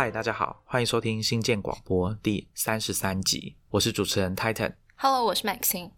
嗨，大家好，欢迎收听新建广播第三十三集，我是主持人 Titan。Hello，我是 Maxine。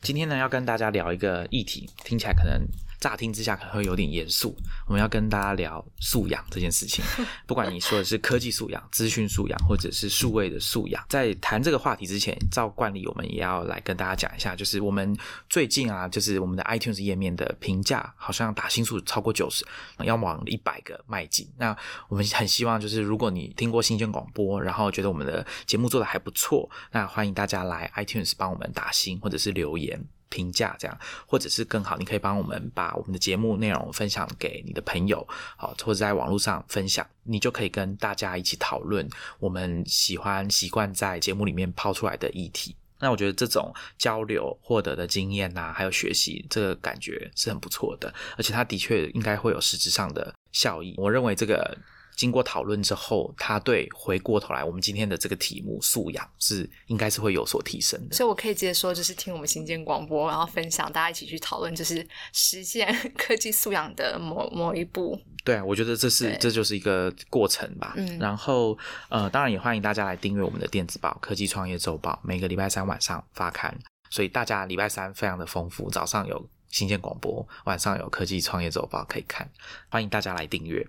今天呢，要跟大家聊一个议题，听起来可能乍听之下可能会有点严肃。我们要跟大家聊素养这件事情，不管你说的是科技素养、资讯素养，或者是数位的素养。在谈这个话题之前，照惯例，我们也要来跟大家讲一下，就是我们最近啊，就是我们的 iTunes 页面的评价好像打星数超过九十，要往一百个迈进。那我们很希望，就是如果你听过新鲜广播，然后觉得我们的节目做的还不错，那欢迎大家来 iTunes 帮我们打星或者是留言。评价这样，或者是更好，你可以帮我们把我们的节目内容分享给你的朋友，好，或者在网络上分享，你就可以跟大家一起讨论我们喜欢习惯在节目里面抛出来的议题。那我觉得这种交流获得的经验呐、还有学习，这个感觉是很不错的，而且它的确应该会有实质上的效益。我认为这个。经过讨论之后，他对回过头来我们今天的这个题目素养是应该是会有所提升的。所以我可以直接说，就是听我们新建广播，然后分享，大家一起去讨论，就是实现科技素养的某某一步。对啊，我觉得这是这就是一个过程吧。嗯然后呃，当然也欢迎大家来订阅我们的电子报《科技创业周报》，每个礼拜三晚上发刊，所以大家礼拜三非常的丰富，早上有新鲜广播，晚上有科技创业周报可以看，欢迎大家来订阅。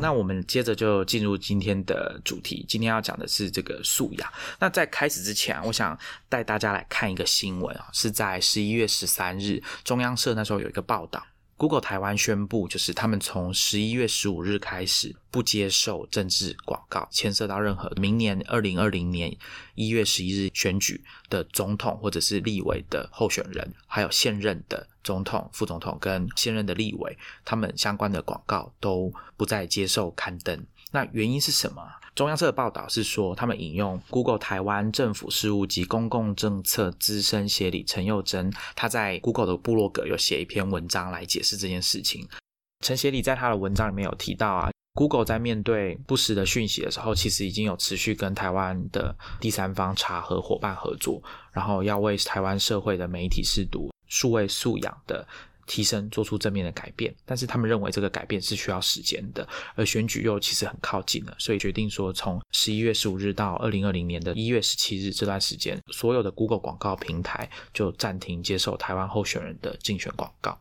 那我们接着就进入今天的主题。今天要讲的是这个素养。那在开始之前啊，我想带大家来看一个新闻啊，是在十一月十三日，中央社那时候有一个报道。Google 台湾宣布，就是他们从十一月十五日开始不接受政治广告，牵涉到任何明年二零二零年一月十一日选举的总统或者是立委的候选人，还有现任的总统、副总统跟现任的立委，他们相关的广告都不再接受刊登。那原因是什么？中央社的报道是说，他们引用 Google 台湾政府事务及公共政策资深协理陈佑珍，他在 Google 的部落格有写一篇文章来解释这件事情。陈协理在他的文章里面有提到啊，Google 在面对不实的讯息的时候，其实已经有持续跟台湾的第三方查核伙伴合作，然后要为台湾社会的媒体视读、数位素养的提升做出正面的改变，但是他们认为这个改变是需要时间的，而选举又其实很靠近了，所以决定说从十一月十五日到二零二零年的一月十七日这段时间，所有的 Google 广告平台就暂停接受台湾候选人的竞选广告。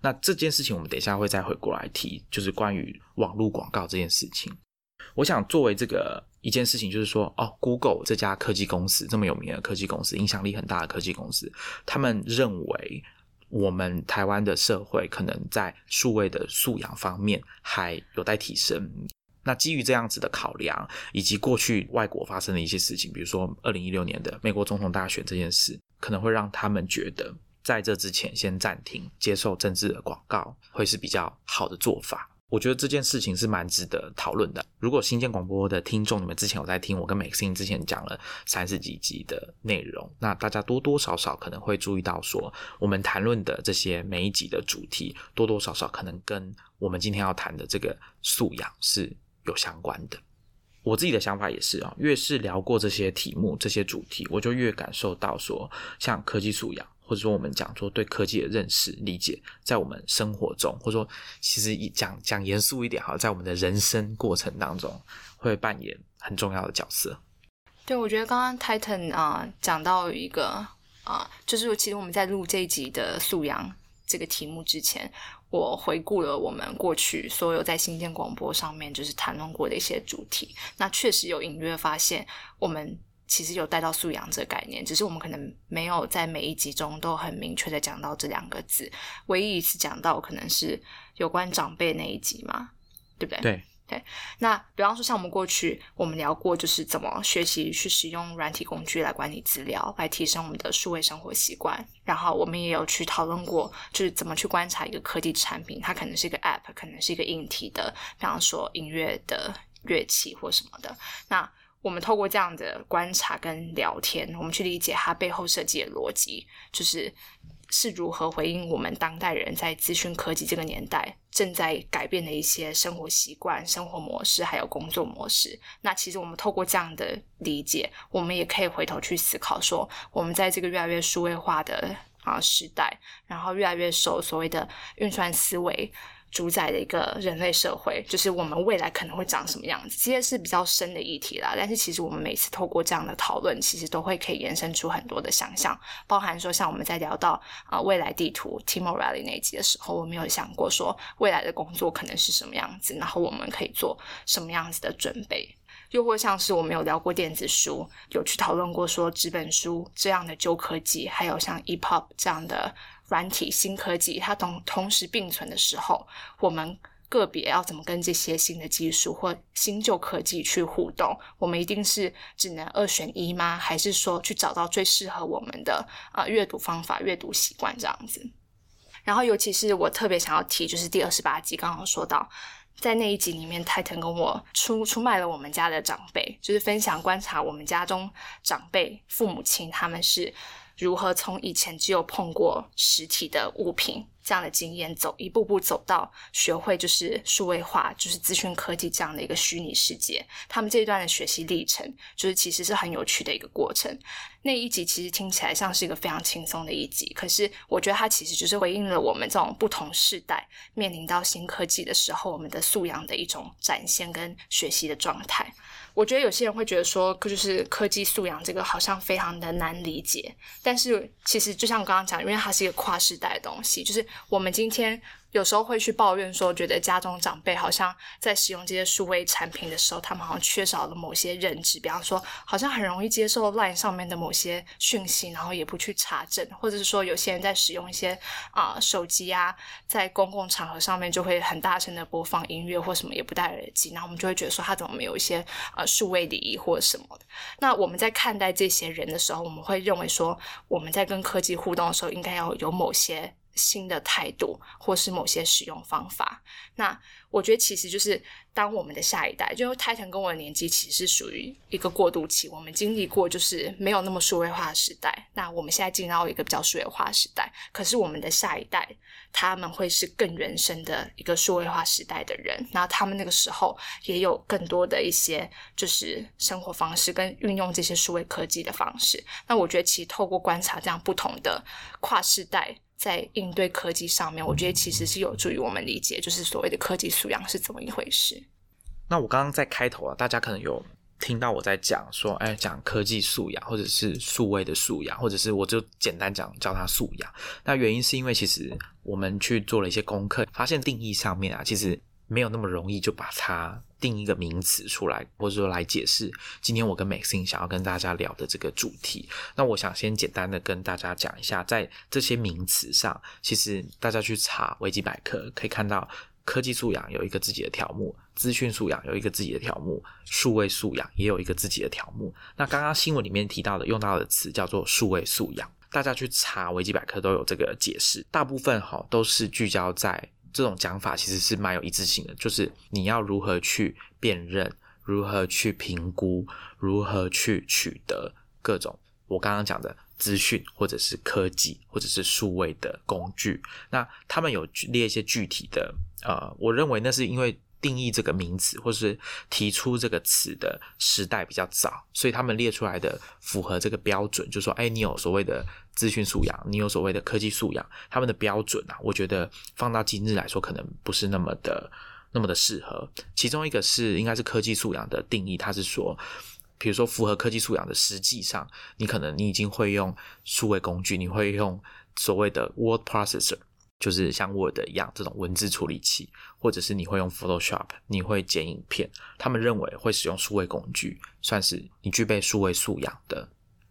那这件事情我们等一下会再回过来提，就是关于网络广告这件事情。我想作为这个一件事情，就是说，哦，Google 这家科技公司这么有名的科技公司，影响力很大的科技公司，他们认为我们台湾的社会可能在数位的素养方面还有待提升。那基于这样子的考量，以及过去外国发生的一些事情，比如说二零一六年的美国总统大选这件事，可能会让他们觉得在这之前先暂停接受政治的广告，会是比较好的做法。我觉得这件事情是蛮值得讨论的。如果新建广播的听众，你们之前有在听我跟 Maxine 之前讲了三十几集的内容，那大家多多少少可能会注意到说，我们谈论的这些每一集的主题，多多少少可能跟我们今天要谈的这个素养是有相关的。我自己的想法也是啊，越是聊过这些题目、这些主题，我就越感受到说，像科技素养，或者说我们讲说对科技的认识、理解，在我们生活中，或者说其实讲讲严肃一点哈，在我们的人生过程当中，会扮演很重要的角色。对，我觉得刚刚 Titan 啊、讲到一个啊、就是其实我们在录这一集的素养这个题目之前，我回顾了我们过去所有在新建广播上面就是谈论过的一些主题，那确实有隐约发现我们。其实有带到素养这个概念，只是我们可能没有在每一集中都很明确的讲到这两个字。唯一一次讲到可能是有关长辈那一集嘛，对不对？对，那比方说，像我们过去我们聊过，就是怎么学习去使用软体工具来管理资料，来提升我们的数位生活习惯。然后我们也有去讨论过，就是怎么去观察一个科技产品，它可能是一个 App，可能是一个硬体的，比方说音乐的乐器或什么的。那我们透过这样的观察跟聊天，我们去理解它背后设计的逻辑，就是是如何回应我们当代人在资讯科技这个年代正在改变的一些生活习惯、生活模式，还有工作模式。那其实我们透过这样的理解，我们也可以回头去思考说，我们在这个越来越数位化的啊时代，然后越来越受所谓的运算思维。主宰的一个人类社会，就是我们未来可能会长什么样子，这些是比较深的议题啦。但是其实我们每次透过这样的讨论，其实都会可以延伸出很多的想象，包含说像我们在聊到啊未来地图 Tim O'Reilly 那一集的时候，我们有想过说未来的工作可能是什么样子，然后我们可以做什么样子的准备，又或像是我们有聊过电子书，有去讨论过说纸本书这样的旧科技，还有像 EPUB 这样的。软体新科技，它同同时并存的时候，我们个别要怎么跟这些新的技术或新旧科技去互动？我们一定是只能二选一吗？还是说去找到最适合我们的啊阅读方法、阅读习惯这样子？然后，尤其是我特别想要提，就是第二十八集刚刚说到，在那一集里面，泰腾跟我出出卖了我们家的长辈，就是分享观察我们家中长辈父母亲他们是。如何从以前只有碰过实体的物品这样的经验，走一步步走到学会就是数位化，就是资讯科技这样的一个虚拟世界？他们这一段的学习历程，就是其实是很有趣的一个过程。那一集其实听起来像是一个非常轻松的一集，可是我觉得它其实就是回应了我们这种不同世代面临到新科技的时候，我们的素养的一种展现跟学习的状态。我觉得有些人会觉得说，就是科技素养这个好像非常的难理解，但是其实就像我刚刚讲，因为它是一个跨时代的东西，就是我们今天。有时候会去抱怨说，觉得家中长辈好像在使用这些数位产品的时候，他们好像缺少了某些认知，比方说，好像很容易接受 LINE 上面的某些讯息，然后也不去查证，或者是说，有些人在使用一些啊手机啊，在公共场合上面就会很大声的播放音乐或什么，也不戴耳机，然后我们就会觉得说，他怎么没有一些呃数位礼仪或什么的？那我们在看待这些人的时候，我们会认为说，我们在跟科技互动的时候，应该要有某些。新的态度，或是某些使用方法，那我觉得其实就是当我们的下一代，就泰腾跟我的年纪其实是属于一个过渡期，我们经历过就是没有那么数位化的时代，那我们现在进到一个比较数位化时代，可是我们的下一代他们会是更原生的一个数位化时代的人，然后他们那个时候也有更多的一些就是生活方式跟运用这些数位科技的方式，那我觉得其实透过观察这样不同的跨世代。在应对科技上面，我觉得其实是有助于我们理解，就是所谓的科技素养是怎么一回事。那我刚刚在开头啊，大家可能有听到我在讲说，哎，讲科技素养，或者是数位的素养，或者是我就简单讲叫它素养。那原因是因为其实我们去做了一些功课，发现定义上面啊，其实没有那么容易就把它。定一个名词出来，或者说来解释今天我跟 Maxine 想要跟大家聊的这个主题。那我想先简单的跟大家讲一下，在这些名词上，其实大家去查维基百科可以看到，科技素养有一个自己的条目，资讯素养有一个自己的条目，数位素养也有一个自己的条目。那刚刚新闻里面提到的用到的词叫做数位素养，大家去查维基百科都有这个解释，大部分哈都是聚焦在。这种讲法其实是蛮有一致性的，就是你要如何去辨认，如何去评估，如何去取得各种我刚刚讲的资讯，或者是科技，或者是数位的工具。那他们有列一些具体的，呃，我认为那是因为。定义这个名词，或是提出这个词的时代比较早，所以他们列出来的符合这个标准，就说：哎，你有所谓的资讯素养，你有所谓的科技素养，他们的标准啊，我觉得放到今日来说，可能不是那么的那么的适合。其中一个是应该是科技素养的定义，它是说，比如说符合科技素养的，实际上你可能你已经会用数位工具，你会用所谓的 word processor。就是像 Word 一样这种文字处理器，或者是你会用 Photoshop，你会剪影片，他们认为会使用数位工具，算是你具备数位素养的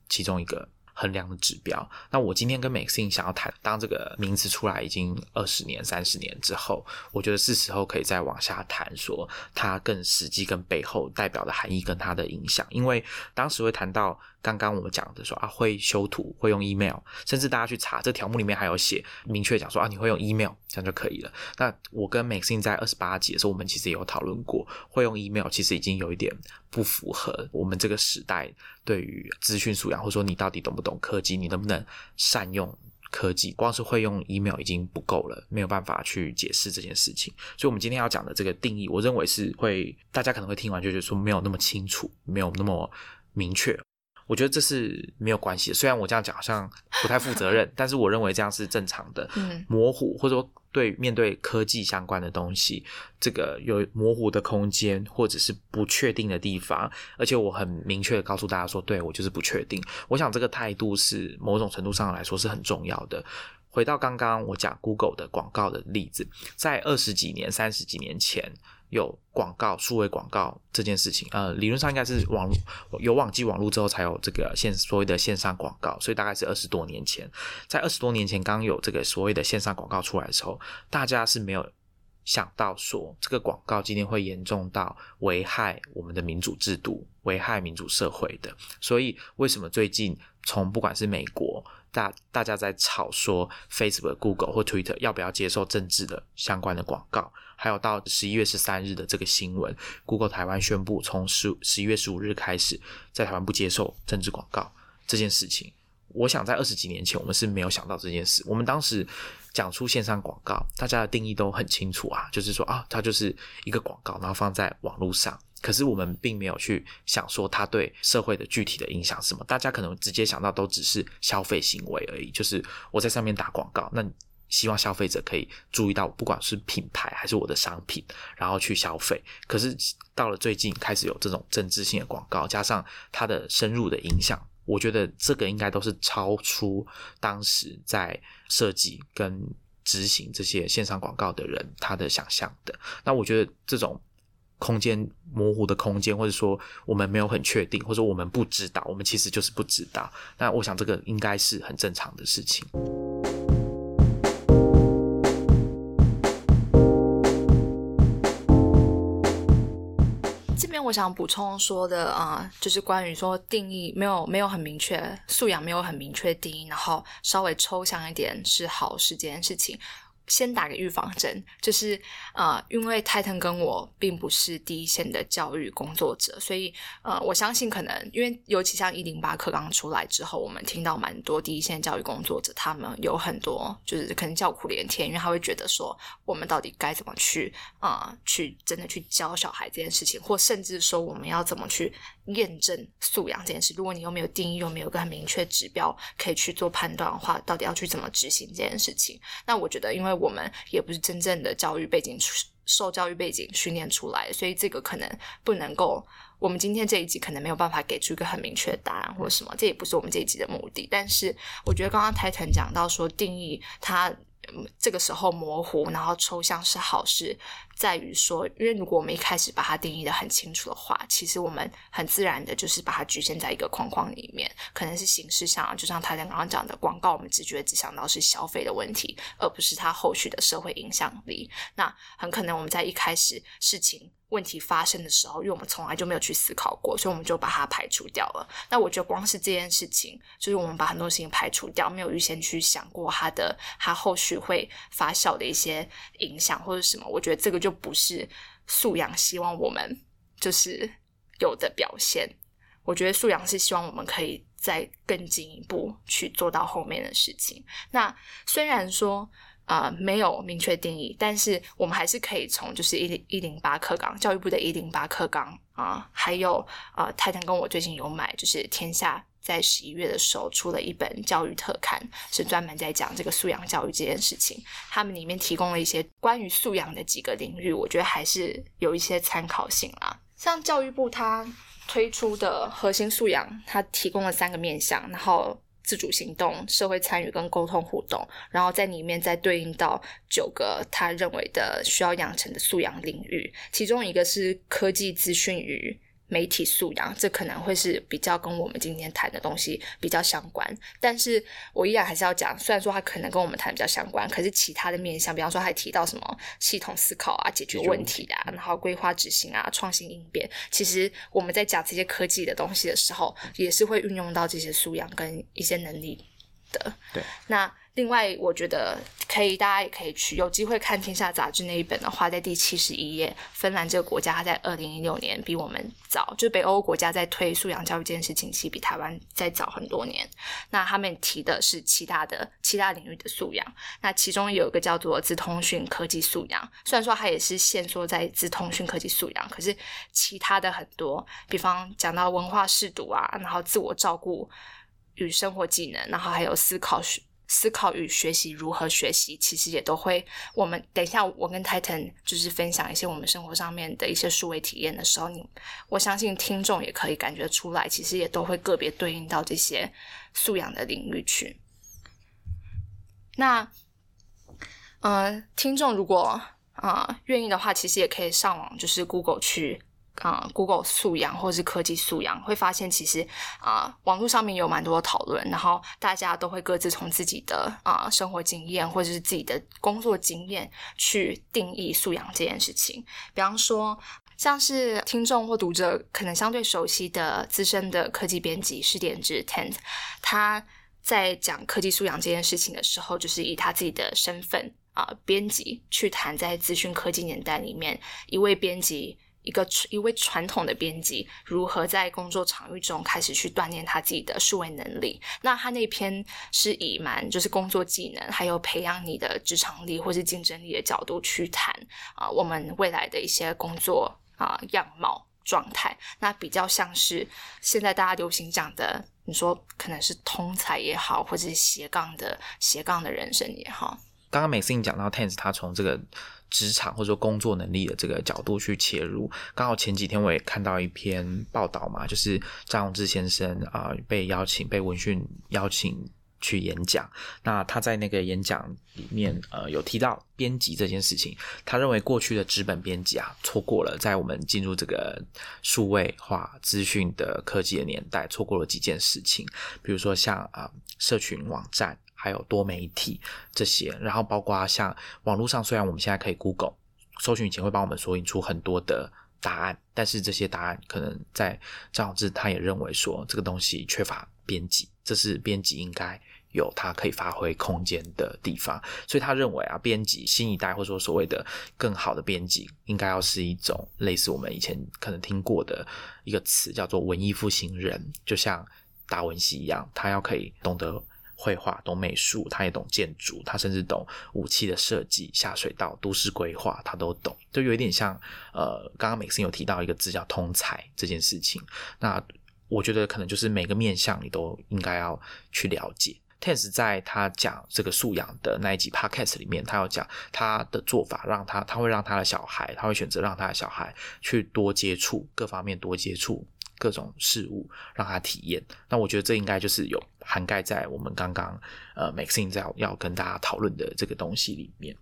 其中一个。衡量的指标。那我今天跟 Maxine 想要谈，当这个名词出来已经二十年、三十年之后，我觉得是时候可以再往下谈，说它更实际、跟背后代表的含义跟它的影响。因为当时会谈到刚刚我们讲的说啊，会修图、会用 email，甚至大家去查这条目里面还有写明确讲说啊，你会用 email，这样就可以了。那我跟 Maxine 在二十八集的时候，我们其实也有讨论过，会用 email 其实已经有一点。不符合我们这个时代对于资讯素养，或者说你到底懂不懂科技，你能不能善用科技？光是会用 email 已经不够了，没有办法去解释这件事情。所以，我们今天要讲的这个定义，我认为是会大家可能会听完就觉得说没有那么清楚，没有那么明确。我觉得这是没有关系的。虽然我这样讲好像不太负责任，但是我认为这样是正常的。嗯模糊或者说对面对科技相关的东西，这个有模糊的空间或者是不确定的地方，而且我很明确的告诉大家说，对我就是不确定。我想这个态度是某种程度上来说是很重要的。回到刚刚我讲 Google 的广告的例子，在二十几年、三十几年前有广告、数位广告这件事情，呃，理论上应该是网络有网际网络之后才有这个线所谓的线上广告，所以大概是二十多年前。在二十多年前刚有这个所谓的线上广告出来的时候，大家是没有想到说这个广告今天会严重到危害我们的民主制度、危害民主社会的。所以为什么最近从不管是美国大大家在吵说 Facebook、Google 或 Twitter 要不要接受政治的相关的广告，还有到十一月十三日的这个新闻，Google 台湾宣布从十十一月十五日开始在台湾不接受政治广告这件事情。我想在二十几年前，我们是没有想到这件事。我们当时讲出线上广告，大家的定义都很清楚啊，就是说啊，它就是一个广告，然后放在网络上。可是我们并没有去想说它对社会的具体的影响是什么。大家可能直接想到都只是消费行为而已，就是我在上面打广告，那希望消费者可以注意到，不管是品牌还是我的商品，然后去消费。可是到了最近，开始有这种政治性的广告，加上它的深入的影响。我觉得这个应该都是超出当时在设计跟执行这些线上广告的人他的想象的。那我觉得这种空间模糊的空间，或者说我们没有很确定，或者我们不知道，我们其实就是不知道。那我想这个应该是很正常的事情。我想补充说的啊、就是关于说定义没有没有很明确，素养没有很明确定义，然后稍微抽象一点是好事这件事情。先打个预防针，就是呃，因为泰腾跟我并不是第一线的教育工作者，所以呃，我相信可能因为尤其像一零八课刚出来之后，我们听到蛮多第一线教育工作者，他们有很多就是可能叫苦连天，因为他会觉得说，我们到底该怎么去啊、去真的去教小孩这件事情，或甚至说我们要怎么去验证素养这件事。如果你又没有定义，又没有一个很明确指标可以去做判断的话，到底要去怎么执行这件事情？那我觉得，因为我们也不是真正的教育背景受教育背景训练出来，所以这个可能不能够。我们今天这一集可能没有办法给出一个很明确的答案或者什么，这也不是我们这一集的目的。但是我觉得刚刚 Titan 讲到说定义它。这个时候模糊，然后抽象是好事，在于说，因为如果我们一开始把它定义的很清楚的话，其实我们很自然的就是把它局限在一个框框里面，可能是形式上，就像他刚刚讲的广告，我们只觉得只想到是消费的问题，而不是它后续的社会影响力。那很可能我们在一开始事情问题发生的时候，因为我们从来就没有去思考过，所以我们就把它排除掉了。那我觉得光是这件事情，就是我们把很多事情排除掉，没有预先去想过它的它后续会发酵的一些影响或者什么，我觉得这个就不是素养希望我们就是有的表现。我觉得素养是希望我们可以再更进一步去做到后面的事情。那虽然说。呃，没有明确定义，但是我们还是可以从就是一零一零八课纲，教育部的一零八课纲啊、还有呃，泰坦跟我最近有买，就是天下在十一月的时候出了一本教育特刊，是专门在讲这个素养教育这件事情。他们里面提供了一些关于素养的几个领域，我觉得还是有一些参考性啦。像教育部它推出的核心素养，它提供了三个面向，然后。自主行动、社会参与跟沟通互动，然后在里面再对应到九个他认为的需要养成的素养领域，其中一个是科技资讯与媒体素养，这可能会是比较跟我们今天谈的东西比较相关。但是我依然还是要讲，虽然说它可能跟我们谈比较相关，可是其他的面向，比方说还提到什么系统思考啊、解决问题啊，然后规划执行啊、创新应变，其实我们在讲这些科技的东西的时候，也是会运用到这些素养跟一些能力的。对，那另外，我觉得可以，大家也可以去有机会看《天下》杂志那一本的话，在第七十一页，芬兰这个国家，它在二零一六年比我们早，就北欧国家在推素养教育这件事情，其实比台湾再早很多年。那他们提的是其他的其他领域的素养，那其中有一个叫做资通讯科技素养，虽然说它也是限缩在资通讯科技素养，可是其他的很多，比方讲到文化识读啊，然后自我照顾与生活技能，然后还有思考学。思考与学习如何学习，其实也都会。我们等一下，我跟 Titan 就是分享一些我们生活上面的一些数位体验的时候，你我相信听众也可以感觉出来，其实也都会个别对应到这些素养的领域去。那，嗯，听众如果啊愿意的话，其实也可以上网，就是 Google 去。啊，Google 素养或是科技素养，会发现其实啊，网络上面有蛮多的讨论，然后大家都会各自从自己的啊生活经验或者是自己的工作经验去定义素养这件事情。比方说，像是听众或读者可能相对熟悉的资深的科技编辑施点之 Tent，他在讲科技素养这件事情的时候，就是以他自己的身份啊编辑去谈，在资讯科技年代里面，一位编辑。一个一位传统的编辑如何在工作场域中开始去锻炼他自己的数位能力？那他那篇是以蛮就是工作技能，还有培养你的职场力或是竞争力的角度去谈啊，我们未来的一些工作啊样貌状态。那比较像是现在大家流行讲的，你说可能是通才也好，或者是斜杠的斜杠的人生也好。刚刚每次你讲到 Tense，他从这个。职场或者说工作能力的这个角度去切入，刚好前几天我也看到一篇报道嘛，就是张永志先生啊被邀请被文讯邀请去演讲，那他在那个演讲里面呃有提到编辑这件事情，他认为过去的纸本编辑啊错过了在我们进入这个数位化资讯的科技的年代，错过了几件事情，比如说像啊社群网站。还有多媒体这些，然后包括像网络上，虽然我们现在可以 Google 搜寻引擎会帮我们索引出很多的答案，但是这些答案可能在张小志他也认为说这个东西缺乏编辑，这是编辑应该有他可以发挥空间的地方，所以他认为啊，编辑新一代或者说所谓的更好的编辑，应该要是一种类似我们以前可能听过的一个词，叫做文艺复兴人，就像达文西一样，他要可以懂得。绘画懂美术，他也懂建筑，他甚至懂武器的设计、下水道、都市规划，他都懂，就有一点像呃，刚刚美森有提到一个字叫通才这件事情。那我觉得可能就是每个面向你都应该要去了解。Tense 在他讲这个素养的那一集 Podcast 里面，他要讲他的做法，让他他会让他的小孩，他会选择让他的小孩去多接触各方面，多接触。各种事物让他体验，那我觉得这应该就是有涵盖在我们刚刚呃 Maxine 在要跟大家讨论的这个东西里面。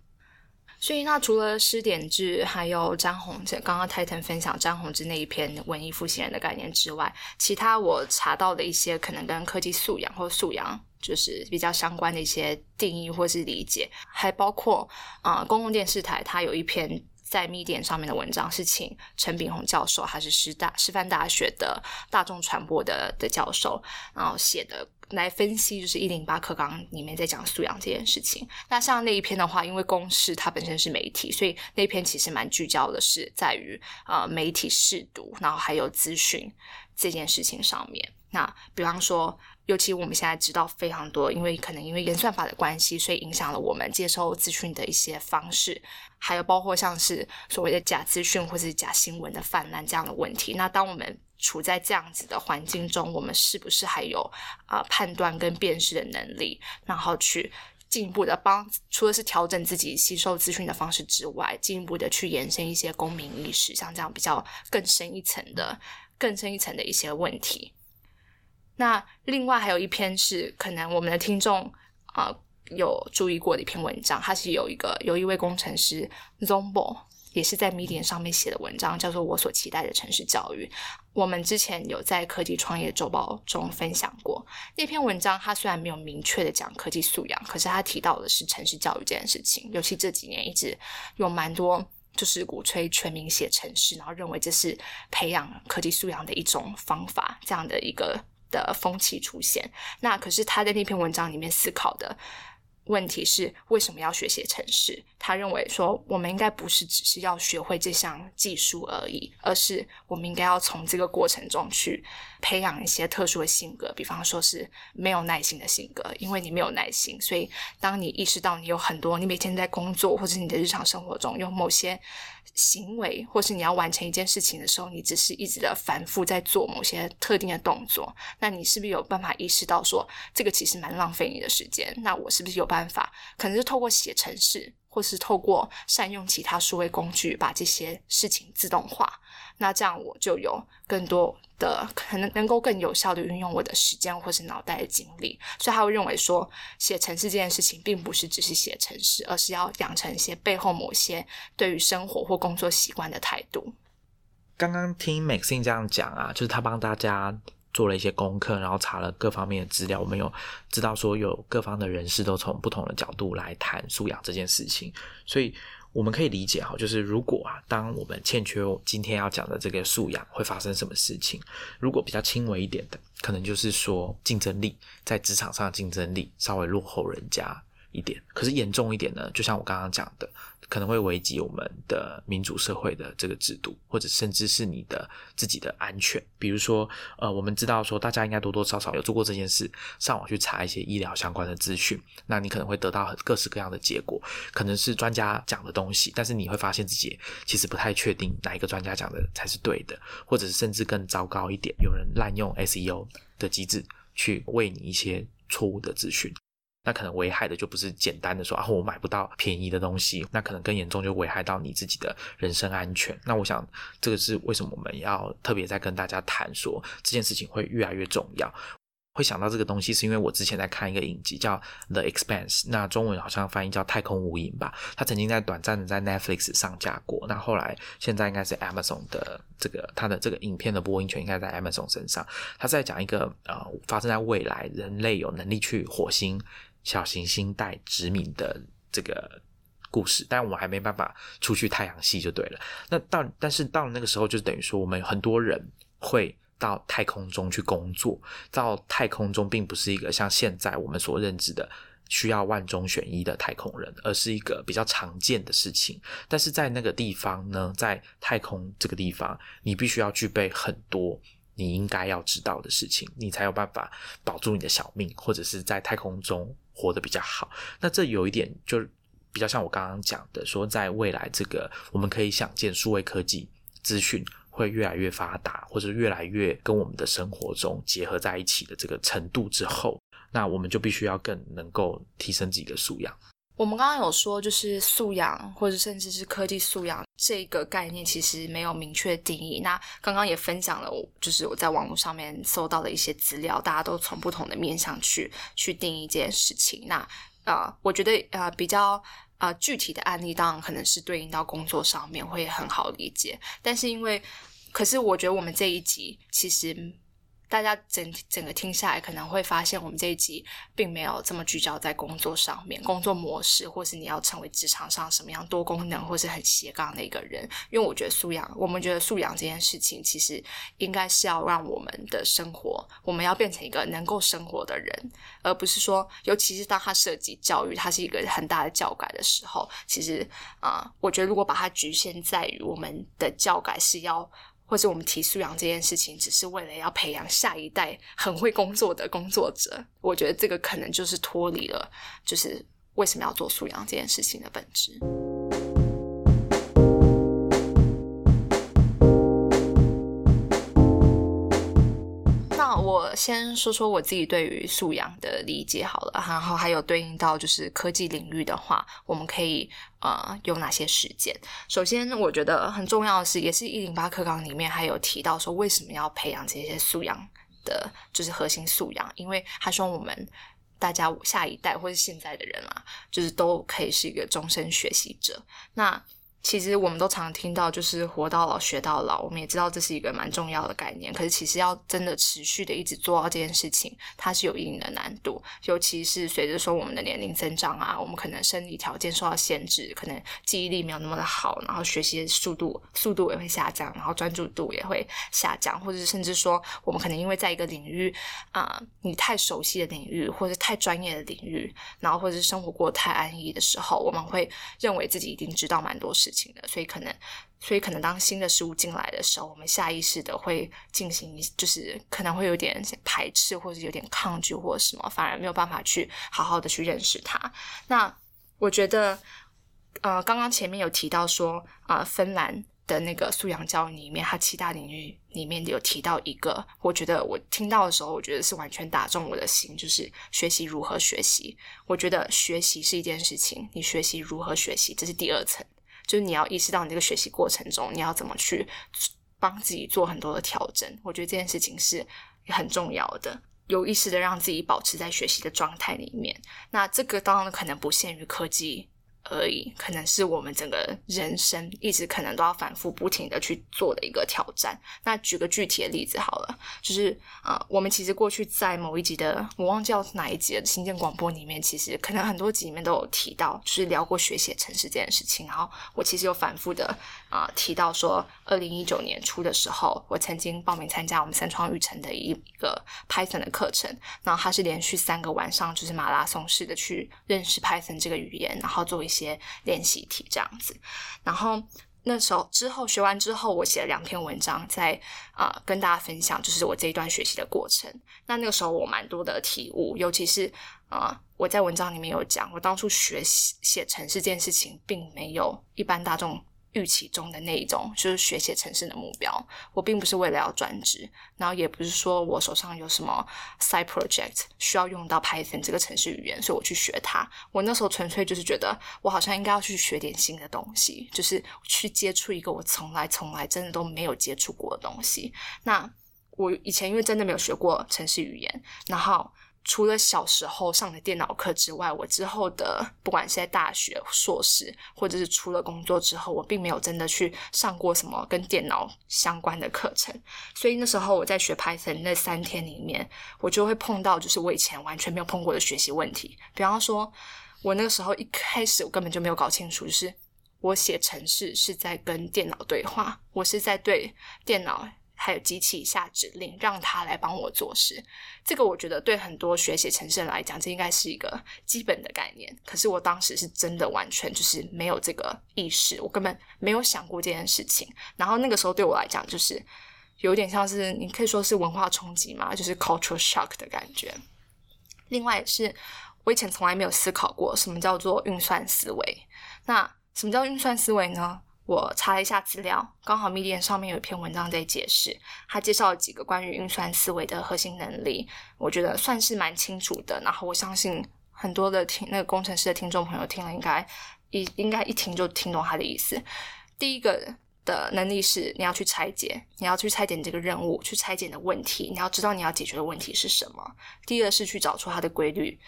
所以，那除了施点志，还有张宏志，刚刚 Titan 分享张宏志那一篇文艺复兴人的概念之外，其他我查到的一些可能跟科技素养或素养就是比较相关的一些定义或是理解，还包括啊公共电视台它有一篇。在 Medium 上面的文章是请陈炳宏教授，还是师大师范大学的大众传播的的教授，然后写的来分析，就是一零八课纲里面在讲素养这件事情。那像那一篇的话，因为公视它本身是媒体，所以那篇其实蛮聚焦的是在于呃媒体试读，然后还有资讯这件事情上面。那比方说。尤其我们现在知道非常多，因为可能因为演算法的关系，所以影响了我们接收资讯的一些方式，还有包括像是所谓的假资讯或者假新闻的泛滥这样的问题。那当我们处在这样子的环境中，我们是不是还有啊判断跟辨识的能力，然后去进一步的帮，除了是调整自己吸收资讯的方式之外，进一步的去延伸一些公民意识，像这样比较更深一层的、更深一层的一些问题。那另外还有一篇是可能我们的听众啊有注意过的一篇文章，它是有一个有一位工程师 Zombo 也是在 Medium 上面写的文章，叫做《我所期待的城市教育》。我们之前有在科技创业周报中分享过那篇文章，它虽然没有明确的讲科技素养，可是它提到的是城市教育这件事情。尤其这几年一直有蛮多就是鼓吹全民写城市，然后认为这是培养科技素养的一种方法，这样的一个。的风气出现，那可是他在那篇文章里面思考的问题是为什么要学写程式？他认为说，我们应该不是只是要学会这项技术而已，而是我们应该要从这个过程中去培养一些特殊的性格，比方说是没有耐心的性格。因为你没有耐心，所以当你意识到你有很多，你每天在工作或者你的日常生活中有某些行为，或是你要完成一件事情的时候，你只是一直的反复在做某些特定的动作，那你是不是有办法意识到说，这个其实蛮浪费你的时间？那我是不是有办法，可能是透过写程式？或是透过善用其他数位工具，把这些事情自动化，那这样我就有更多的可能，能够更有效的运用我的时间或是脑袋的精力。所以他会认为说，写城市这件事情，并不是只是写城市，而是要养成一些背后某些对于生活或工作习惯的态度。刚刚听 Maxine 这样讲啊，就是他帮大家。做了一些功课，然后查了各方面的资料，我们有知道说有各方的人士都从不同的角度来谈素养这件事情，所以我们可以理解哈，就是如果啊，当我们欠缺今天要讲的这个素养，会发生什么事情？如果比较轻微一点的，可能就是说竞争力在职场上竞争力稍微落后人家一点，可是严重一点呢，就像我刚刚讲的。可能会危及我们的民主社会的这个制度，或者甚至是你的自己的安全。比如说，呃，我们知道说大家应该多多少少有做过这件事，上网去查一些医疗相关的资讯，那你可能会得到各式各样的结果，可能是专家讲的东西，但是你会发现自己其实不太确定哪一个专家讲的才是对的，或者是甚至更糟糕一点，有人滥用 SEO 的机制去喂你一些错误的资讯。那可能危害的就不是简单的说啊，我买不到便宜的东西，那可能更严重就危害到你自己的人身安全。那我想这个是为什么我们要特别在跟大家谈说这件事情会越来越重要。会想到这个东西，是因为我之前在看一个影集叫《The Expanse》，那中文好像翻译叫《太空无垠》吧。它曾经在短暂的在 Netflix 上架过，那后来现在应该是 Amazon 的这个它的这个影片的播音权应该在 Amazon 身上。它在讲一个呃发生在未来，人类有能力去火星。小行星带殖民的这个故事，但我们还没办法出去太阳系就对了。那到但是到了那个时候，就等于说我们很多人会到太空中去工作。到太空中并不是一个像现在我们所认知的需要万中选一的太空人，而是一个比较常见的事情。但是在那个地方呢，在太空这个地方，你必须要具备很多。你应该要知道的事情，你才有办法保住你的小命，或者是在太空中活得比较好。那这有一点就比较像我刚刚讲的，说在未来这个我们可以想见数位科技资讯会越来越发达，或者越来越跟我们的生活中结合在一起的这个程度之后，那我们就必须要更能够提升自己的素养。我们刚刚有说，就是素养，或者甚至是科技素养这个概念，其实没有明确定义。那刚刚也分享了，就是我在网络上面搜到的一些资料，大家都从不同的面向去去定义这件事情。那呃，我觉得呃比较呃具体的案例，当然可能是对应到工作上面会很好理解。但是因为，可是我觉得我们这一集其实。大家整整个听下来，可能会发现我们这一集并没有这么聚焦在工作上面，工作模式，或是你要成为职场上什么样多功能或是很斜杠的一个人。因为我觉得素养，我们觉得素养这件事情，其实应该是要让我们的生活，我们要变成一个能够生活的人，而不是说，尤其是当它涉及教育，它是一个很大的教改的时候，其实啊，我觉得如果把它局限在于我们的教改是要。或者我们提素养这件事情，只是为了要培养下一代很会工作的工作者，我觉得这个可能就是脱离了，就是为什么要做素养这件事情的本质。先说说我自己对于素养的理解好了，然后还有对应到就是科技领域的话，我们可以呃有哪些实践？首先，我觉得很重要的是，也是一零八课纲里面还有提到说，为什么要培养这些素养的，就是核心素养，因为他说我们大家下一代或是现在的人啊，就是都可以是一个终身学习者。那其实我们都常听到，就是活到老学到老。我们也知道这是一个蛮重要的概念。可是，其实要真的持续的一直做到这件事情，它是有一定的难度。尤其是随着说我们的年龄增长啊，我们可能生理条件受到限制，可能记忆力没有那么的好，然后学习的速度速度也会下降，然后专注度也会下降，或者是甚至说我们可能因为在一个领域啊，你太熟悉的领域，或者太专业的领域，然后或者是生活过太安逸的时候，我们会认为自己已经知道蛮多事。事情的，所以可能，所以可能当新的事物进来的时候，我们下意识的会进行，就是可能会有点排斥，或者有点抗拒，或者什么，反而没有办法去好好的去认识它。那我觉得，呃，刚刚前面有提到说，啊，芬兰的那个素养教育里面，它七大领域里面有提到一个，我觉得我听到的时候，我觉得是完全打中我的心，就是学习如何学习。我觉得学习是一件事情，你学习如何学习，这是第二层。就是你要意识到你这个学习过程中，你要怎么去帮自己做很多的调整。我觉得这件事情是很重要的，有意识的让自己保持在学习的状态里面。那这个当然可能不限于科技。而已，可能是我们整个人生一直可能都要反复不停的去做的一个挑战。那举个具体的例子好了，就是啊，我们其实过去在某一集的我忘记哪一集的新建广播里面，其实可能很多集里面都有提到，就是聊过学写城市这件事情。然后我其实有反复的啊提到说，二零一九年初的时候，我曾经报名参加我们三创育成的一个 Python 的课程，然后它是连续三个晚上，就是马拉松式的去认识 Python 这个语言，然后做一些。些练习题这样子，然后那时候之后学完之后，我写了两篇文章，在啊跟大家分享，就是我这一段学习的过程。那那个时候我蛮多的体悟，尤其是啊我在文章里面有讲，我当初学习写程式这件事情，并没有一般大众。预期中的那一种，就是学写城市的目标。我并不是为了要专职，然后也不是说我手上有什么 side project 需要用到 Python 这个城市语言，所以我去学它。我那时候纯粹就是觉得，我好像应该要去学点新的东西，就是去接触一个我从来从来真的都没有接触过的东西。那我以前因为真的没有学过城市语言，然后。除了小时候上的电脑课之外，我之后的不管是在大学、硕士，或者是出了工作之后，我并没有真的去上过什么跟电脑相关的课程。所以那时候我在学 Python 那三天里面，我就会碰到就是我以前完全没有碰过的学习问题。比方说，我那个时候一开始我根本就没有搞清楚，就是我写程式是在跟电脑对话，我是在对电脑。还有机器下指令，让它来帮我做事。这个我觉得对很多学写程式来讲，这应该是一个基本的概念。可是我当时是真的完全就是没有这个意识，我根本没有想过这件事情。然后那个时候对我来讲，就是有点像是你可以说是文化冲击嘛，就是 cultural shock 的感觉。另外是我以前从来没有思考过什么叫做运算思维。那什么叫运算思维呢？我查了一下资料，刚好 Medium 上面有一篇文章在解释，他介绍了几个关于运算思维的核心能力，我觉得算是蛮清楚的。然后我相信很多的听那个工程师的听众朋友听了，应该一应该一听就听懂他的意思。第一个。的能力是你要去拆解，你要去拆解你这个任务，去拆解你的问题，你要知道你要解决的问题是什么。第二是去找出它的规律，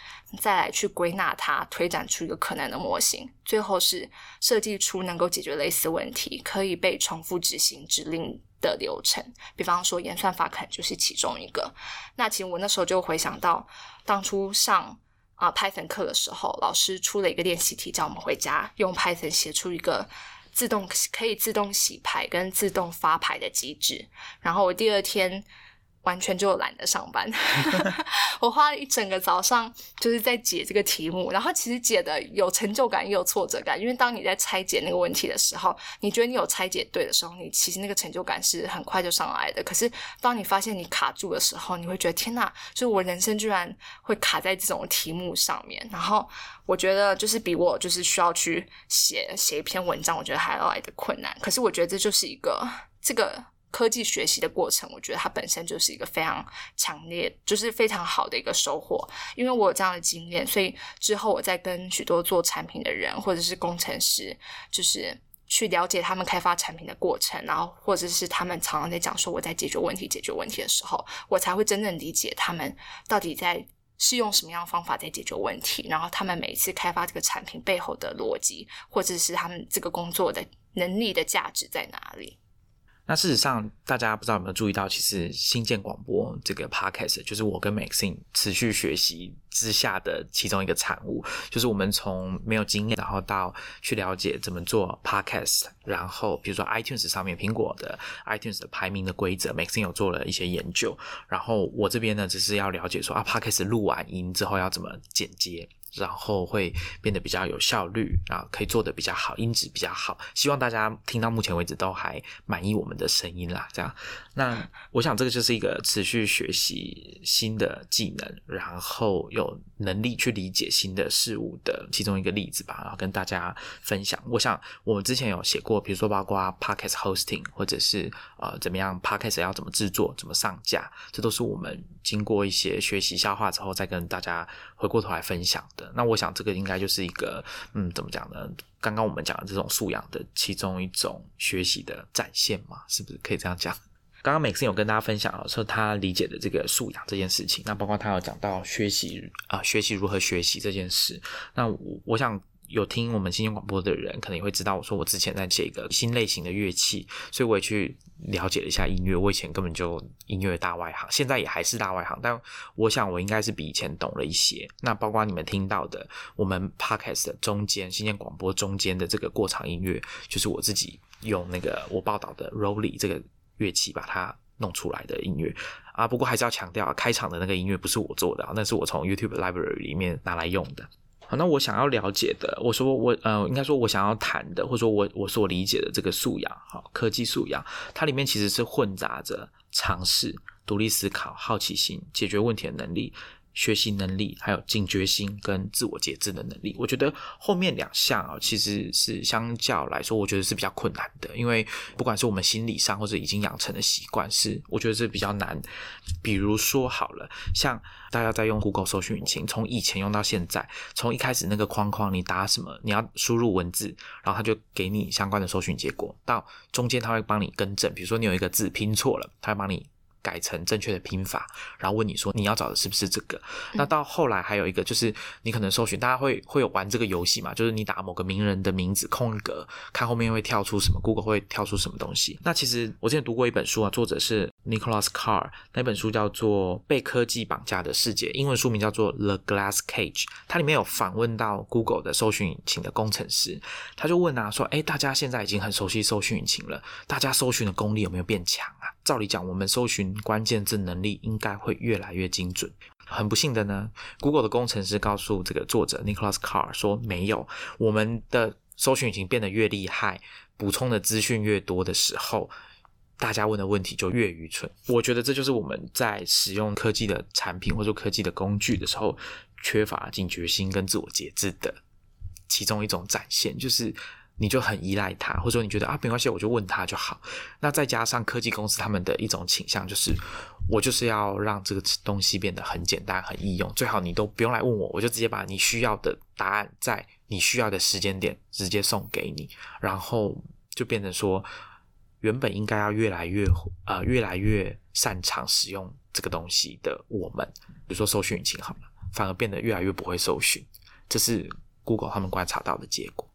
再来去归纳它，推展出一个可能的模型。最后是设计出能够解决类似问题、可以被重复执行指令的流程。比方说演算法可能就是其中一个。那其实我那时候就回想到当初上啊 Python 课的时候，老师出了一个练习题，叫我们回家用 Python 写出一个。自动可以自动洗牌跟自动发牌的机制，然后我第二天。完全就懒得上班，我花了一整个早上就是在解这个题目，然后其实解的有成就感也有挫折感，因为当你在拆解那个问题的时候，你觉得你有拆解对的时候，你其实那个成就感是很快就上来的。可是当你发现你卡住的时候，你会觉得天呐，就是我人生居然会卡在这种题目上面。然后我觉得就是比我就是需要去写写一篇文章，我觉得还要来的困难。可是我觉得这就是一个这个。科技学习的过程，我觉得它本身就是一个非常强烈，就是非常好的一个收获。因为我有这样的经验，所以之后我在跟许多做产品的人或者是工程师，就是去了解他们开发产品的过程，然后或者是他们常常在讲说我在解决问题、解决问题的时候，我才会真正理解他们到底在。是用什么样的方法在解决问题，然后他们每一次开发这个产品背后的逻辑，或者是他们这个工作的能力的价值在哪里。那事实上，大家不知道有没有注意到，其实新建广播这个 podcast 就是我跟 Maxine 持续学习之下的其中一个产物，就是我们从没有经验，然后到去了解怎么做 podcast，然后比如说 iTunes 上面苹果的 iTunes 的排名的规则，Maxine 有做了一些研究，然后我这边呢只是要了解说啊 podcast 录完音之后要怎么剪接。然后会变得比较有效率，然后可以做的比较好，音质比较好。希望大家听到目前为止都还满意我们的声音啦。这样，那我想这个就是一个持续学习新的技能，然后有能力去理解新的事物的其中一个例子吧。然后跟大家分享。我想我们之前有写过，比如说包括 podcast hosting，或者是呃怎么样 podcast 要怎么制作、怎么上架，这都是我们经过一些学习消化之后再跟大家回过头来分享的。那我想这个应该就是一个，嗯，怎么讲呢？刚刚我们讲的这种素养的其中一种学习的展现嘛，是不是可以这样讲？刚刚 Max 有跟大家分享说他理解的这个素养这件事情，那包括他有讲到学习啊，学习如何学习这件事。那我我想。有听我们新鲜广播的人，可能也会知道，我说我之前在写一个新类型的乐器，所以我也去了解了一下音乐。我以前根本就音乐大外行，现在也还是大外行，但我想我应该是比以前懂了一些。那包括你们听到的，我们 podcast 中间新鲜广播中间的这个过场音乐，就是我自己用那个我报道的 Rolly 这个乐器把它弄出来的音乐啊。不过还是要强调，开场的那个音乐不是我做的，那是我从 YouTube Library 里面拿来用的。那我想要了解的，我说我呃，应该说我想要谈的，或者说我我所理解的这个素养，好，科技素养，它里面其实是混杂着尝试、独立思考、好奇心、解决问题的能力。学习能力，还有警觉心跟自我节制的能力，我觉得后面两项啊，其实是相较来说，我觉得是比较困难的。因为不管是我们心理上或者已经养成的习惯，是我觉得是比较难。比如说好了，像大家在用 Google 搜寻引擎，从以前用到现在，从一开始那个框框，你打什么，你要输入文字，然后他就给你相关的搜寻结果，到中间他会帮你更正，比如说你有一个字拼错了，他会帮你。改成正确的拼法，然后问你说你要找的是不是这个？那到后来还有一个就是你可能搜寻，大家会会有玩这个游戏嘛？就是你打某个名人的名字空格，看后面会跳出什么，Google 会跳出什么东西。那其实我之前读过一本书啊，作者是 Nicholas Carr，那本书叫做《被科技绑架的世界》，英文书名叫做《The Glass Cage》。它里面有访问到 Google 的搜寻引擎的工程师，他就问啊说：“哎，大家现在已经很熟悉搜寻引擎了，大家搜寻的功力有没有变强啊？”照理讲，我们搜寻关键字能力应该会越来越精准。很不幸的呢，Google 的工程师告诉这个作者 Nicholas Carr 说，没有，我们的搜寻引擎变得越厉害，补充的资讯越多的时候，大家问的问题就越愚蠢。我觉得这就是我们在使用科技的产品或者科技的工具的时候，缺乏警觉心跟自我节制的其中一种展现，就是。你就很依赖它，或者说你觉得啊没关系，我就问他就好。那再加上科技公司他们的一种倾向，就是我就是要让这个东西变得很简单、很易用，最好你都不用来问我，我就直接把你需要的答案在你需要的时间点直接送给你，然后就变成说，原本应该要越来越呃越来越擅长使用这个东西的我们，比如说搜寻引擎好了，反而变得越来越不会搜寻，这是 Google 他们观察到的结果。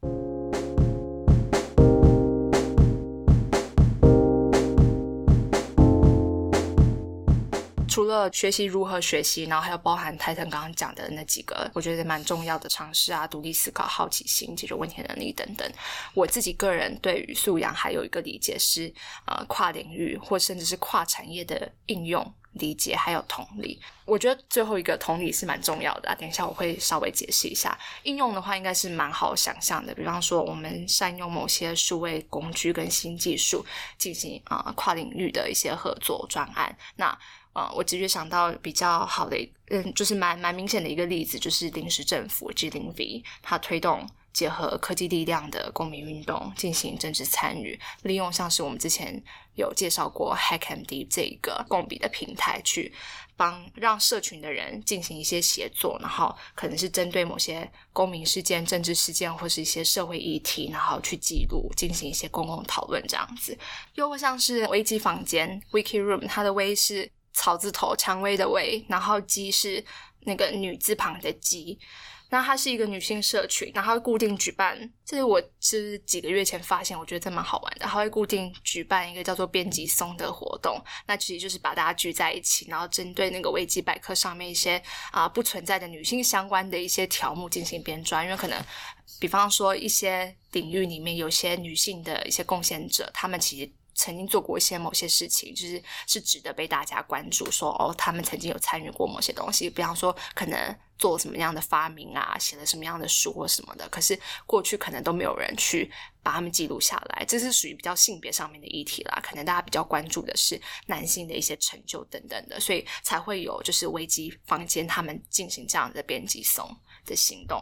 除了学习如何学习，然后还有包含泰森刚刚讲的那几个，我觉得蛮重要的尝试啊，独立思考、好奇心、解决问题能力等等。我自己个人对于素养还有一个理解是，呃，跨领域或甚至是跨产业的应用理解，还有同理。我觉得最后一个同理是蛮重要的啊。等一下我会稍微解释一下。应用的话，应该是蛮好想象的。比方说，我们善用某些数位工具跟新技术进行啊跨领域的一些合作专案。那呃，我直接想到比较好的，嗯，就是蛮蛮明显的一个例子，就是临时政府 G 零 V，它推动结合科技力量的公民运动进行政治参与，利用像是我们之前有介绍过 HackMD 这一个共笔的平台，去帮让社群的人进行一些协作，然后可能是针对某些公民事件、政治事件或是一些社会议题，然后去记录，进行一些公共讨论这样子。又或像是危机房间 Wiki Room，它的危是。草字头，蔷薇的薇，然后鸡是那个女字旁的鸡。那它是一个女性社群，然后会固定举办，这是我是几个月前发现，我觉得这蛮好玩的。它会固定举办一个叫做“编辑松”的活动，那其实就是把大家聚在一起，然后针对那个维基百科上面一些啊不存在的女性相关的一些条目进行编撰，因为可能，比方说一些领域里面有些女性的一些贡献者，他们其实。曾经做过一些某些事情，就是是值得被大家关注。说哦，他们曾经有参与过某些东西，比方说可能做什么样的发明啊，写了什么样的书或什么的。可是过去可能都没有人去把他们记录下来，这是属于比较性别上面的议题啦。可能大家比较关注的是男性的一些成就等等的，所以才会有就是危机房间他们进行这样的编辑松的行动。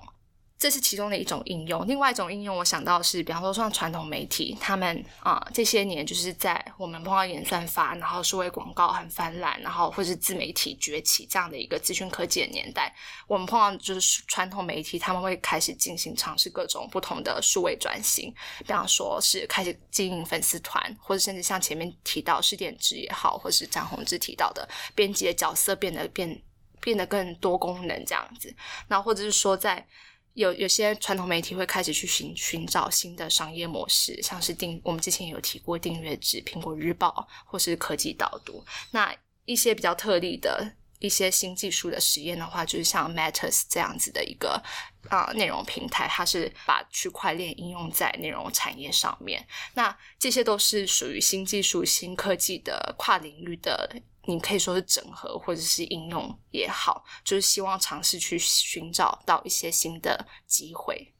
这是其中的一种应用，另外一种应用，我想到是，比方说像传统媒体，他们啊这些年就是在我们碰到演算法，然后数位广告很泛滥，然后或是自媒体崛起这样的一个资讯科技的年代，我们碰到就是传统媒体他们会开始进行尝试各种不同的数位转型，比方说是开始经营粉丝团，或者甚至像前面提到试点制也好，或是张宏志提到的编辑的角色变得变变得更多功能这样子，那或者是说在。有有些传统媒体会开始去寻寻找新的商业模式，像是订我们之前有提过订阅制，苹果日报或是科技导读。那一些比较特例的一些新技术的实验的话，就是像 Matters 这样子的一个啊内容平台，它是把区块链应用在内容产业上面。那这些都是属于新技术、新科技的跨领域的。你可以说是整合或者是应用也好，就是希望尝试去寻找到一些新的机会。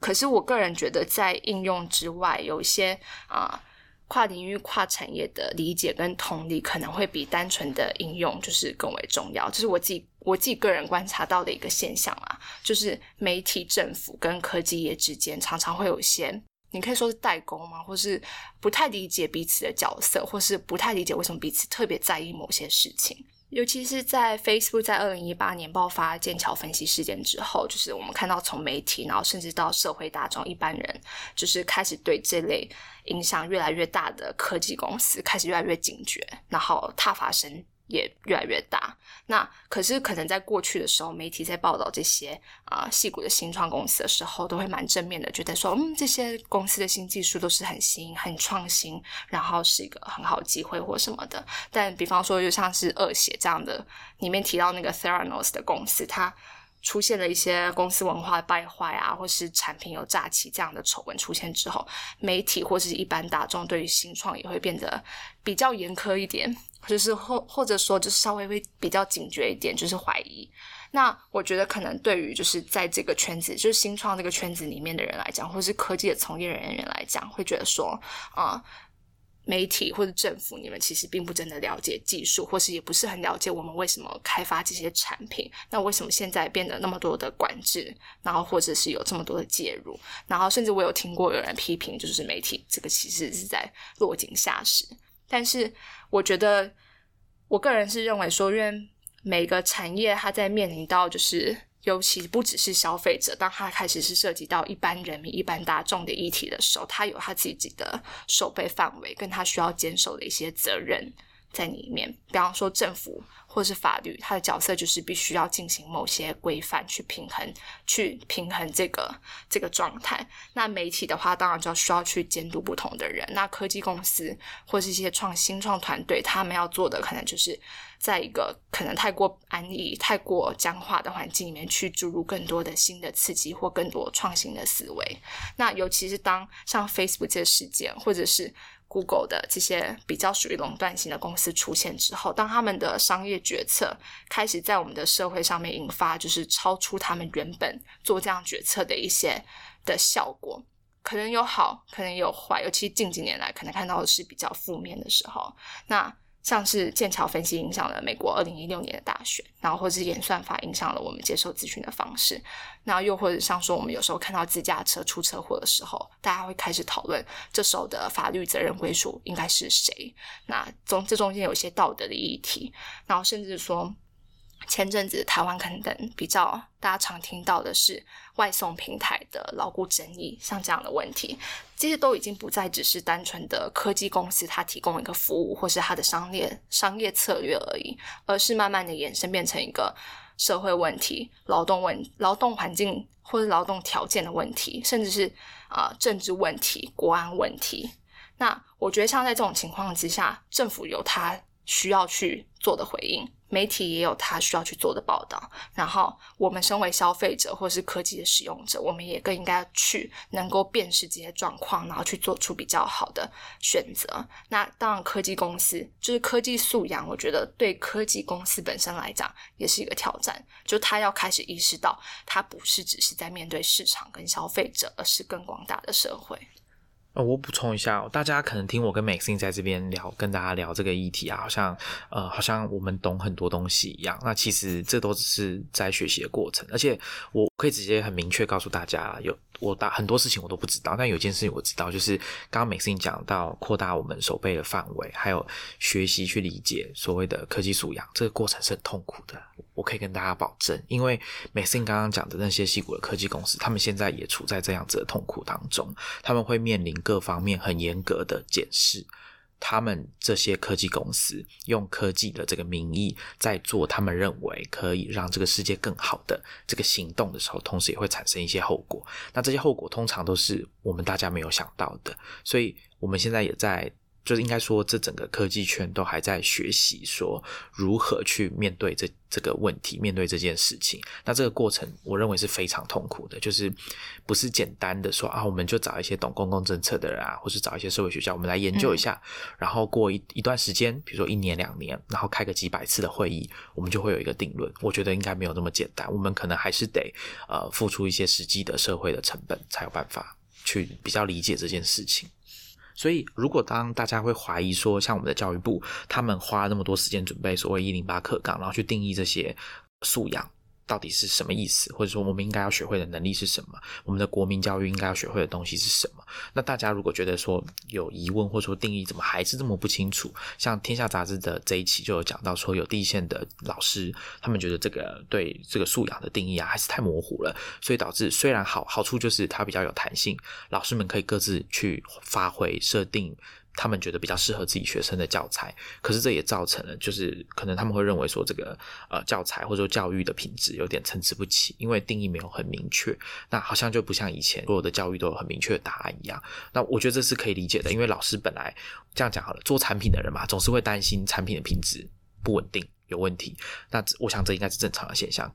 可是我个人觉得，在应用之外，有一些啊跨领域、跨产业的理解跟同理，可能会比单纯的应用就是更为重要。这是我自己我自己个人观察到的一个现象啊，就是媒体、政府跟科技业之间常常会有一些。你可以说是代沟吗？或是不太理解彼此的角色，或是不太理解为什么彼此特别在意某些事情。尤其是在 Facebook 在二零一八年爆发剑桥分析事件之后，就是我们看到从媒体，然后甚至到社会大众一般人，就是开始对这类影响越来越大的科技公司开始越来越警觉，然后踏发声。也越来越大。那可是可能在过去的时候，媒体在报道这些啊细股的新创公司的时候，都会蛮正面的，觉得说，嗯，这些公司的新技术都是很新、很创新，然后是一个很好机会或什么的。但比方说，就像是恶血这样的，里面提到那个 Theranos 的公司，它。出现了一些公司文化败坏啊，或是产品有诈欺这样的丑闻出现之后，媒体或是一般大众对于新创也会变得比较严苛一点，就是或或者说就是稍微会比较警觉一点，就是怀疑。那我觉得可能对于就是在这个圈子，就是新创这个圈子里面的人来讲，或是科技的从业人员来讲，会觉得说啊。媒体或者政府，你们其实并不真的了解技术，或是也不是很了解我们为什么开发这些产品。那为什么现在变得那么多的管制，然后或者是有这么多的介入，然后甚至我有听过有人批评，就是媒体这个其实是在落井下石。但是我觉得，我个人是认为说，因为每个产业它在面临到就是。尤其不只是消费者，当它开始是涉及到一般人民、一般大众的议题的时候，它有它自己的守备范围，跟它需要坚守的一些责任在里面。比方说，政府或是法律，它的角色就是必须要进行某些规范，去平衡、去平衡这个这个状态。那媒体的话，当然就要需要去监督不同的人。那科技公司或是一些创新创团队，他们要做的可能就是。在一个可能太过安逸、太过僵化的环境里面，去注入更多的新的刺激或更多创新的思维。那尤其是当像 Facebook 这个事件，或者是 Google 的这些比较属于垄断型的公司出现之后，当他们的商业决策开始在我们的社会上面引发，就是超出他们原本做这样决策的一些的效果，可能有好，可能有坏。尤其近几年来，可能看到的是比较负面的时候，那。像是剑桥分析影响了美国二零一六年的大选，然后或者是演算法影响了我们接受资讯的方式，那又或者像说我们有时候看到自驾车出车祸的时候，大家会开始讨论这时候的法律责任归属应该是谁？那中这中间有一些道德的议题，然后甚至说前阵子台湾可能比较大家常听到的是外送平台的牢固争议，像这样的问题，这些都已经不再只是单纯的科技公司它提供一个服务或是它的商业商业策略而已，而是慢慢的衍生变成一个社会问题、劳动问、劳动环境或者劳动条件的问题，甚至是啊政治问题、国安问题。那我觉得像在这种情况之下，政府有它需要去做的回应。媒体也有他需要去做的报道，然后我们身为消费者或是科技的使用者，我们也更应该去能够辨识这些状况，然后去做出比较好的选择。那当然，科技公司就是科技素养，我觉得对科技公司本身来讲也是一个挑战，就他要开始意识到，他不是只是在面对市场跟消费者，而是更广大的社会。呃，我补充一下，大家可能听我跟 Maxine 在这边聊，跟大家聊这个议题啊，好像呃，好像我们懂很多东西一样。那其实这都只是在学习的过程，而且我可以直接很明确告诉大家，有我大很多事情我都不知道，但有件事情我知道，就是刚刚 Maxine 讲到扩大我们手背的范围，还有学习去理解所谓的科技素养，这个过程是很痛苦的。我可以跟大家保证，因为美信刚刚讲的那些细股的科技公司，他们现在也处在这样子的痛苦当中，他们会面临。各方面很严格的检视，他们这些科技公司用科技的这个名义在做他们认为可以让这个世界更好的这个行动的时候，同时也会产生一些后果。那这些后果通常都是我们大家没有想到的，所以我们现在也在。就是应该说，这整个科技圈都还在学习，说如何去面对这这个问题，面对这件事情。那这个过程，我认为是非常痛苦的，就是不是简单的说啊，我们就找一些懂公共政策的人啊，或是找一些社会学校，我们来研究一下，然后过一一段时间，比如说一年两年，然后开个几百次的会议，我们就会有一个定论。我觉得应该没有那么简单，我们可能还是得呃付出一些实际的社会的成本，才有办法去比较理解这件事情。所以，如果当大家会怀疑说，像我们的教育部，他们花那么多时间准备所谓一零八课纲，然后去定义这些素养。到底是什么意思？或者说，我们应该要学会的能力是什么？我们的国民教育应该要学会的东西是什么？那大家如果觉得说有疑问，或者说定义怎么还是这么不清楚？像《天下杂志》的这一期就有讲到说，有地线的老师，他们觉得这个对这个素养的定义啊，还是太模糊了，所以导致虽然好好处就是它比较有弹性，老师们可以各自去发挥设定。他们觉得比较适合自己学生的教材，可是这也造成了，就是可能他们会认为说这个呃教材或者说教育的品质有点参差不齐，因为定义没有很明确，那好像就不像以前所有的教育都有很明确的答案一样。那我觉得这是可以理解的，因为老师本来这样讲好了，做产品的人嘛，总是会担心产品的品质不稳定有问题，那我想这应该是正常的现象。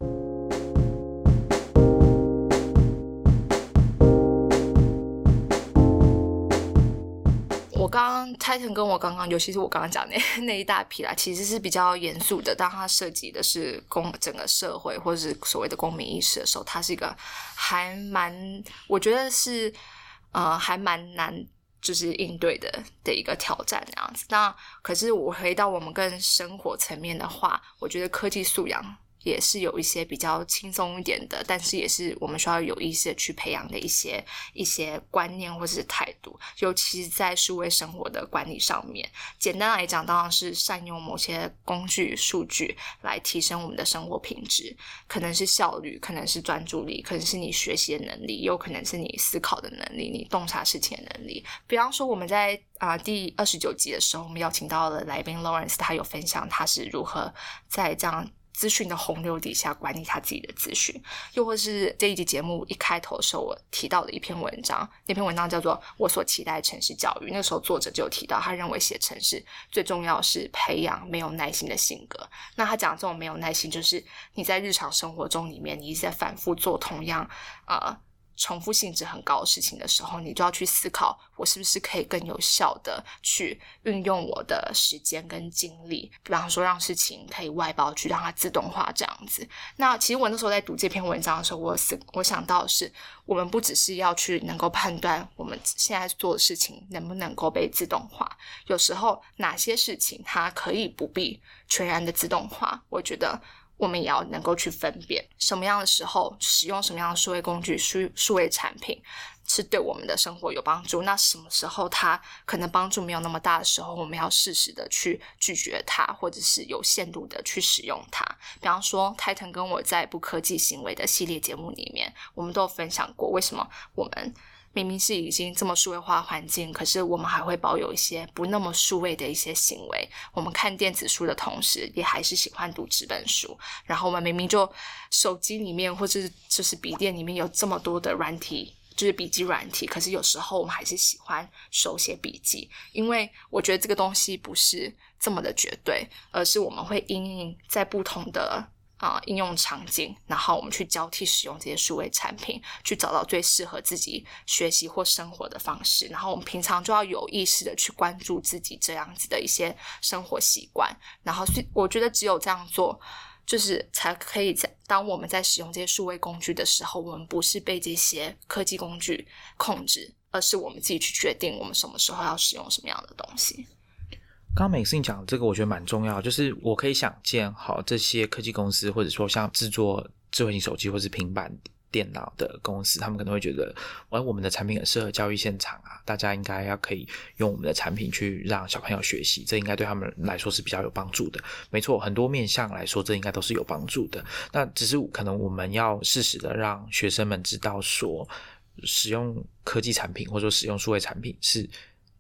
我刚刚 Titan 跟我刚刚，尤其是我刚刚讲那 那一大批啦，其实是比较严肃的。当它涉及的是公整个社会或者是所谓的公民意识的时候，它是一个还蛮，我觉得是呃还蛮难，就是应对的的一个挑战这样子。那可是我回到我们更生活层面的话，我觉得科技素养。也是有一些比较轻松一点的，但是也是我们需要有意识的去培养的一些一些观念或者是态度，尤其是在数位生活的管理上面。简单来讲，当然是善用某些工具、数据来提升我们的生活品质，可能是效率，可能是专注力，可能是你学习的能力，有可能是你思考的能力，你洞察事情的能力。比方说，我们在啊第二十九集的时候，我们邀请到了来宾 Lawrence，他有分享他是如何在这样。资讯的洪流底下管理他自己的资讯，又或是这一集节目一开头的时候我提到的一篇文章，那篇文章叫做《我所期待城市教育》。那时候作者就提到，他认为写城市最重要是培养没有耐心的性格。那他讲这种没有耐心，就是你在日常生活中里面，你一直在反复做同样啊。重复性质很高的事情的时候，你就要去思考，我是不是可以更有效的去运用我的时间跟精力，比方说让事情可以外包去让它自动化这样子。那其实我那时候在读这篇文章的时候，我思我想到的是，我们不只是要去能够判断我们现在做的事情能不能够被自动化，有时候哪些事情它可以不必全然的自动化，我觉得。我们也要能够去分辨什么样的时候使用什么样的数位工具、数数位产品是对我们的生活有帮助。那什么时候它可能帮助没有那么大的时候，我们要适时的去拒绝它，或者是有限度的去使用它。比方说，泰腾跟我在不科技行为的系列节目里面，我们都有分享过为什么我们。明明是已经这么数位化环境，可是我们还会保有一些不那么数位的一些行为。我们看电子书的同时，也还是喜欢读纸本书。然后我们明明就手机里面或者就是笔电里面有这么多的软体，就是笔记软体，可是有时候我们还是喜欢手写笔记，因为我觉得这个东西不是这么的绝对，而是我们会因应在不同的。啊，应用场景，然后我们去交替使用这些数位产品，去找到最适合自己学习或生活的方式。然后我们平常就要有意识的去关注自己这样子的一些生活习惯。然后，我觉得只有这样做，就是才可以在当我们在使用这些数位工具的时候，我们不是被这些科技工具控制，而是我们自己去决定我们什么时候要使用什么样的东西。刚刚美思你讲这个，我觉得蛮重要。就是我可以想见，好这些科技公司，或者说像制作智慧型手机或是平板电脑的公司，他们可能会觉得，哎，我们的产品很适合教育现场啊，大家应该要可以用我们的产品去让小朋友学习，这应该对他们来说是比较有帮助的。没错，很多面向来说，这应该都是有帮助的。那只是可能我们要适时的让学生们知道，说使用科技产品或者说使用数位产品是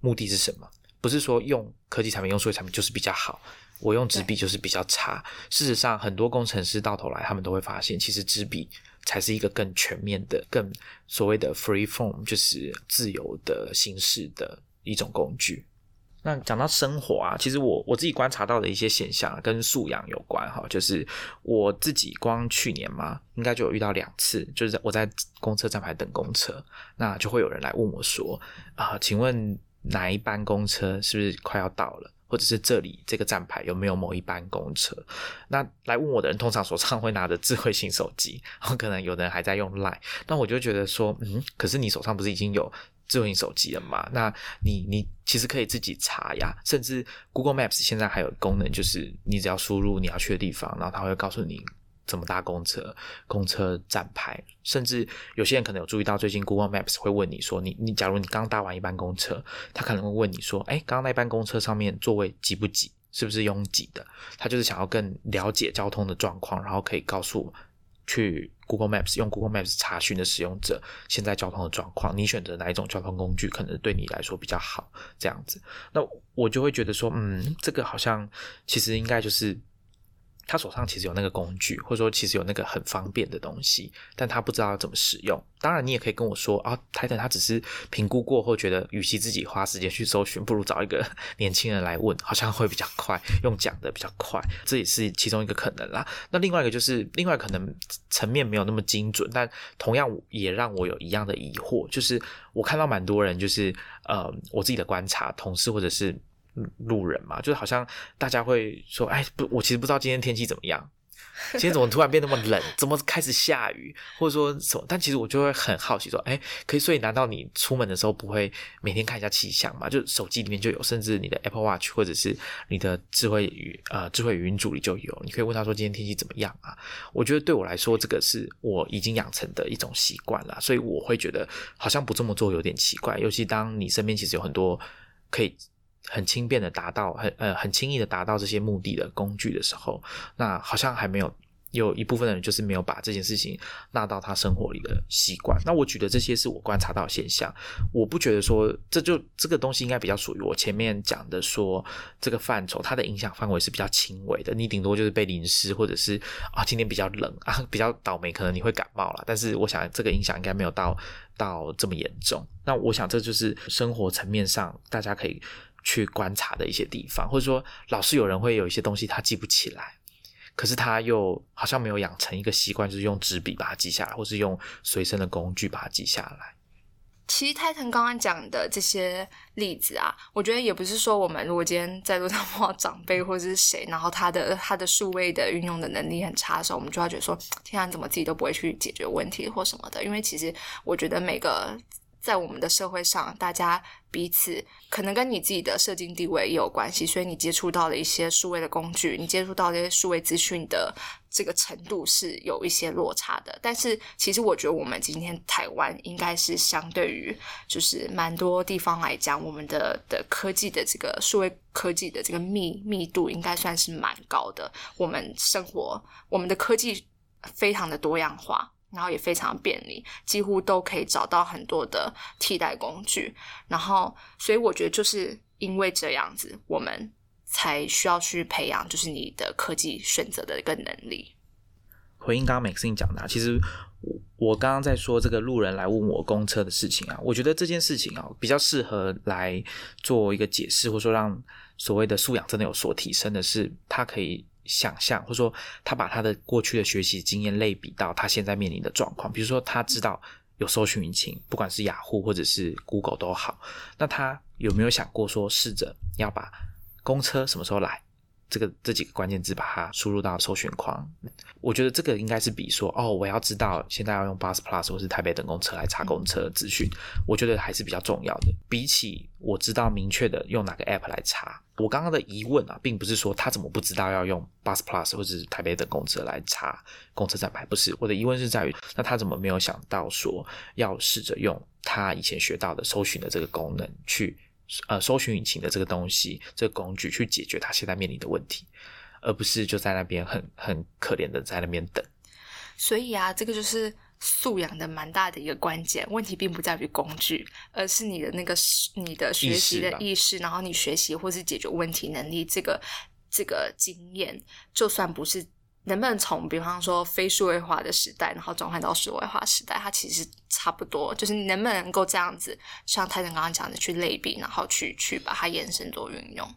目的是什么。不是说用科技产品、用数位产品就是比较好，我用纸笔就是比较差。事实上，很多工程师到头来，他们都会发现，其实纸笔才是一个更全面的、更所谓的 free form，就是自由的形式的一种工具。那讲到生活啊，其实我我自己观察到的一些现象跟素养有关哈，就是我自己光去年嘛，应该就有遇到两次，就是我在公车站牌等公车，那就会有人来问我说啊，请问。哪一班公车是不是快要到了？或者是这里这个站牌有没有某一班公车？那来问我的人通常手上会拿着智慧型手机，然 后可能有的人还在用 Line。那我就觉得说，嗯，可是你手上不是已经有智慧型手机了吗？那你你其实可以自己查呀，甚至 Google Maps 现在还有功能，就是你只要输入你要去的地方，然后它会告诉你。怎么搭公车？公车站牌，甚至有些人可能有注意到，最近 Google Maps 会问你说：“你你，假如你刚搭完一班公车，他可能会问你说：‘哎，刚刚那班公车上面座位挤不挤？是不是拥挤的？’他就是想要更了解交通的状况，然后可以告诉去 Google Maps 用 Google Maps 查询的使用者现在交通的状况。你选择哪一种交通工具，可能对你来说比较好？这样子，那我就会觉得说，嗯，这个好像其实应该就是。他手上其实有那个工具，或者说其实有那个很方便的东西，但他不知道怎么使用。当然，你也可以跟我说啊，台等他只是评估过后觉得，与其自己花时间去搜寻，不如找一个 年轻人来问，好像会比较快，用讲的比较快，这也是其中一个可能啦。那另外一个就是，另外可能层面没有那么精准，但同样也让我有一样的疑惑，就是我看到蛮多人，就是呃，我自己的观察，同事或者是。路人嘛，就是好像大家会说，哎，不，我其实不知道今天天气怎么样，今天怎么突然变那么冷，怎么开始下雨，或者说什么？但其实我就会很好奇，说，哎，可以，所以难道你出门的时候不会每天看一下气象吗？就手机里面就有，甚至你的 Apple Watch 或者是你的智慧语呃智慧语音助理就有，你可以问他说今天天气怎么样啊？我觉得对我来说，这个是我已经养成的一种习惯了，所以我会觉得好像不这么做有点奇怪，尤其当你身边其实有很多可以。很轻便的达到，很呃很轻易的达到这些目的的工具的时候，那好像还没有有一部分的人就是没有把这件事情纳到他生活里的习惯。那我举的这些是我观察到的现象，我不觉得说这就这个东西应该比较属于我前面讲的说这个范畴，它的影响范围是比较轻微的。你顶多就是被淋湿，或者是啊今天比较冷啊比较倒霉，可能你会感冒了。但是我想这个影响应该没有到到这么严重。那我想这就是生活层面上大家可以。去观察的一些地方，或者说老是有人会有一些东西他记不起来，可是他又好像没有养成一个习惯，就是用纸笔把它记下来，或是用随身的工具把它记下来。其实泰腾刚刚讲的这些例子啊，我觉得也不是说我们如果今天在路上碰到长辈或者是谁，然后他的他的数位的运用的能力很差的时候，我们就要觉得说，天啊，怎么自己都不会去解决问题或什么的？因为其实我觉得每个。在我们的社会上，大家彼此可能跟你自己的社经地位也有关系，所以你接触到了一些数位的工具，你接触到这些数位资讯的这个程度是有一些落差的。但是，其实我觉得我们今天台湾应该是相对于就是蛮多地方来讲，我们的的科技的这个数位科技的这个密密度应该算是蛮高的。我们生活，我们的科技非常的多样化。然后也非常便利，几乎都可以找到很多的替代工具。然后，所以我觉得就是因为这样子，我们才需要去培养，就是你的科技选择的一个能力。回应刚刚 Maxine 讲的，其实我我刚刚在说这个路人来问我公车的事情啊，我觉得这件事情啊比较适合来做一个解释，或者说让所谓的素养真的有所提升的是，它可以。想象，或者说他把他的过去的学习经验类比到他现在面临的状况，比如说他知道有搜寻引擎，不管是雅虎或者是 Google 都好，那他有没有想过说试着要把公车什么时候来？这个这几个关键字把它输入到搜寻框，我觉得这个应该是比说哦，我要知道现在要用 Bus Plus 或是台北等公车来查公车资讯，我觉得还是比较重要的。比起我知道明确的用哪个 App 来查，我刚刚的疑问啊，并不是说他怎么不知道要用 Bus Plus 或者是台北等公车来查公车站牌，不是我的疑问是在于，那他怎么没有想到说要试着用他以前学到的搜寻的这个功能去。呃，搜寻引擎的这个东西，这个工具去解决他现在面临的问题，而不是就在那边很很可怜的在那边等。所以啊，这个就是素养的蛮大的一个关键。问题并不在于工具，而是你的那个你的学习的意识，然后你学习或是解决问题能力，这个这个经验，就算不是。能不能从比方说非数位化的时代，然后转换到数位化时代，它其实差不多。就是你能不能够这样子，像泰森刚刚讲的去类比，然后去去把它延伸做运用。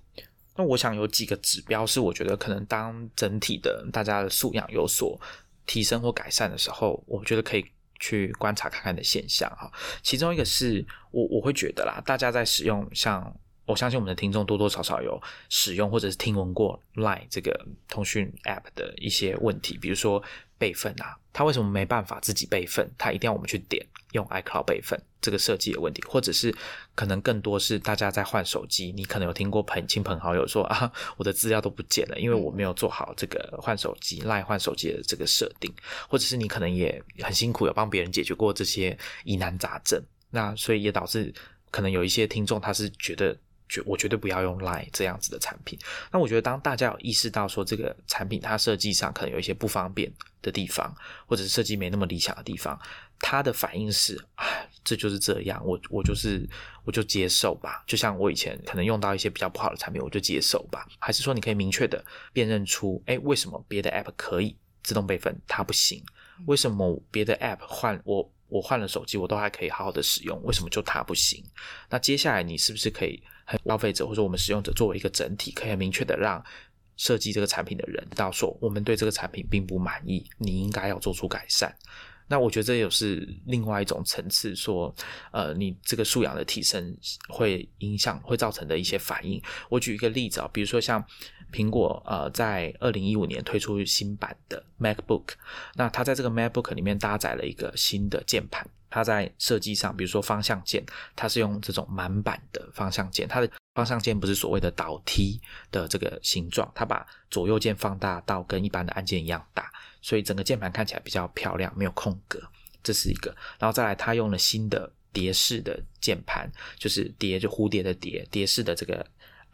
那我想有几个指标是我觉得可能当整体的大家的素养有所提升或改善的时候，我觉得可以去观察看看的现象哈。其中一个是我我会觉得啦，大家在使用像。我相信我们的听众多多少少有使用或者是听闻过 Line 这个通讯 App 的一些问题，比如说备份啊，它为什么没办法自己备份？它一定要我们去点用 iCloud 备份这个设计的问题，或者是可能更多是大家在换手机，你可能有听过朋亲朋好友说啊，我的资料都不见了，因为我没有做好这个换手机 Line 换手机的这个设定，或者是你可能也很辛苦有帮别人解决过这些疑难杂症，那所以也导致可能有一些听众他是觉得。绝我绝对不要用 Line 这样子的产品。那我觉得，当大家有意识到说这个产品它设计上可能有一些不方便的地方，或者是设计没那么理想的地方，他的反应是：哎，这就是这样，我我就是我就接受吧。就像我以前可能用到一些比较不好的产品，我就接受吧。还是说你可以明确的辨认出，哎，为什么别的 App 可以自动备份，它不行？为什么别的 App 换我我换了手机，我都还可以好好的使用，为什么就它不行？那接下来你是不是可以？消费者或者我们使用者作为一个整体，可以明确的让设计这个产品的人知道说，我们对这个产品并不满意，你应该要做出改善。那我觉得这也是另外一种层次，说呃，你这个素养的提升会影响会造成的一些反应。我举一个例子啊，比如说像苹果呃，在二零一五年推出新版的 MacBook，那它在这个 MacBook 里面搭载了一个新的键盘。它在设计上，比如说方向键，它是用这种满版的方向键，它的方向键不是所谓的倒梯的这个形状，它把左右键放大到跟一般的按键一样大，所以整个键盘看起来比较漂亮，没有空格，这是一个。然后再来，它用了新的蝶式的键盘，就是蝶就蝴蝶的蝶，蝶式的这个。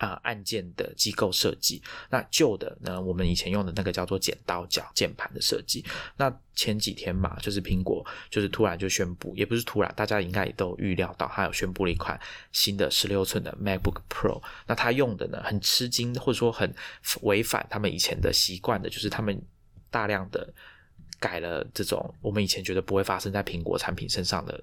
啊，按键的机构设计。那旧的呢？我们以前用的那个叫做剪刀脚键盘的设计。那前几天嘛，就是苹果就是突然就宣布，也不是突然，大家应该也都预料到，它有宣布了一款新的十六寸的 MacBook Pro。那它用的呢，很吃惊，或者说很违反他们以前的习惯的，就是他们大量的改了这种我们以前觉得不会发生在苹果产品身上的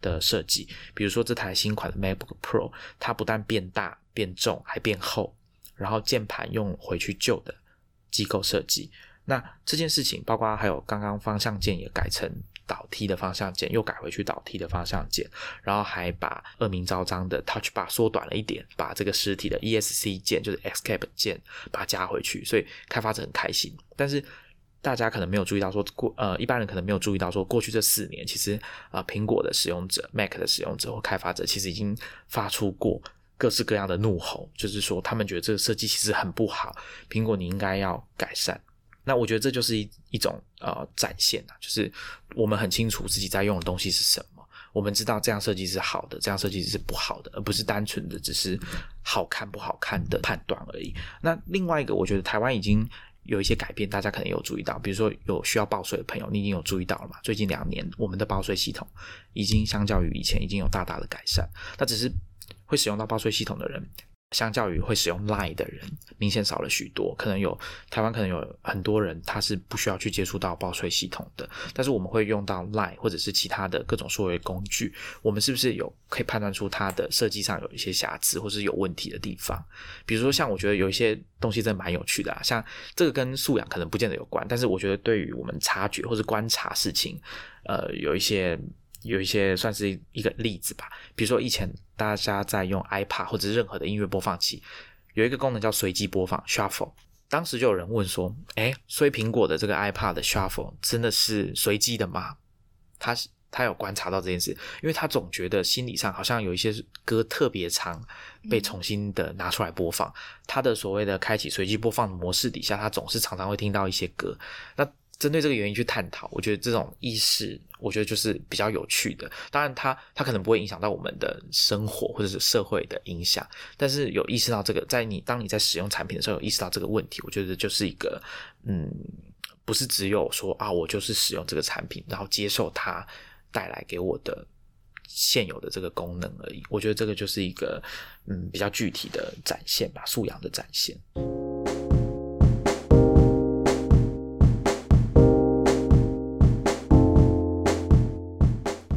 的设计。比如说这台新款的 MacBook Pro，它不但变大。变重还变厚，然后键盘用回去旧的机构设计。那这件事情，包括还有刚刚方向键也改成倒 T 的方向键，又改回去倒 T 的方向键，然后还把恶名昭彰的 Touch Bar 缩短了一点，把这个实体的 ESC 键就是 Escape 键把它加回去，所以开发者很开心。但是大家可能没有注意到说过呃一般人可能没有注意到说过去这四年其实啊苹果的使用者、Mac 的使用者或开发者其实已经发出过各式各样的怒吼，就是说他们觉得这个设计其实很不好，苹果你应该要改善。那我觉得这就是一一种呃展现啊，就是我们很清楚自己在用的东西是什么，我们知道这样设计是好的，这样设计是不好的，而不是单纯的只是好看不好看的判断而已。那另外一个，我觉得台湾已经有一些改变，大家可能有注意到，比如说有需要报税的朋友，你已经有注意到了嘛？最近两年，我们的报税系统已经相较于以前已经有大大的改善。那只是会使用到报税系统的人。相较于会使用 Line 的人，明显少了许多。可能有台湾可能有很多人，他是不需要去接触到报税系统的。但是我们会用到 Line 或者是其他的各种数位工具，我们是不是有可以判断出它的设计上有一些瑕疵或是有问题的地方？比如说，像我觉得有一些东西真的蛮有趣的啊，像这个跟素养可能不见得有关，但是我觉得对于我们察觉或是观察事情，呃，有一些。有一些算是一个例子吧，比如说以前大家在用 iPad 或者任何的音乐播放器，有一个功能叫随机播放 Shuffle。当时就有人问说：“哎，所以苹果的这个 iPad 的 Shuffle 真的是随机的吗？”他是他有观察到这件事，因为他总觉得心理上好像有一些歌特别长被重新的拿出来播放，他的所谓的开启随机播放模式底下，他总是常常会听到一些歌。那针对这个原因去探讨，我觉得这种意识，我觉得就是比较有趣的。当然，它它可能不会影响到我们的生活或者是社会的影响，但是有意识到这个，在你当你在使用产品的时候，有意识到这个问题，我觉得就是一个，嗯，不是只有说啊，我就是使用这个产品，然后接受它带来给我的现有的这个功能而已。我觉得这个就是一个，嗯，比较具体的展现吧，素养的展现。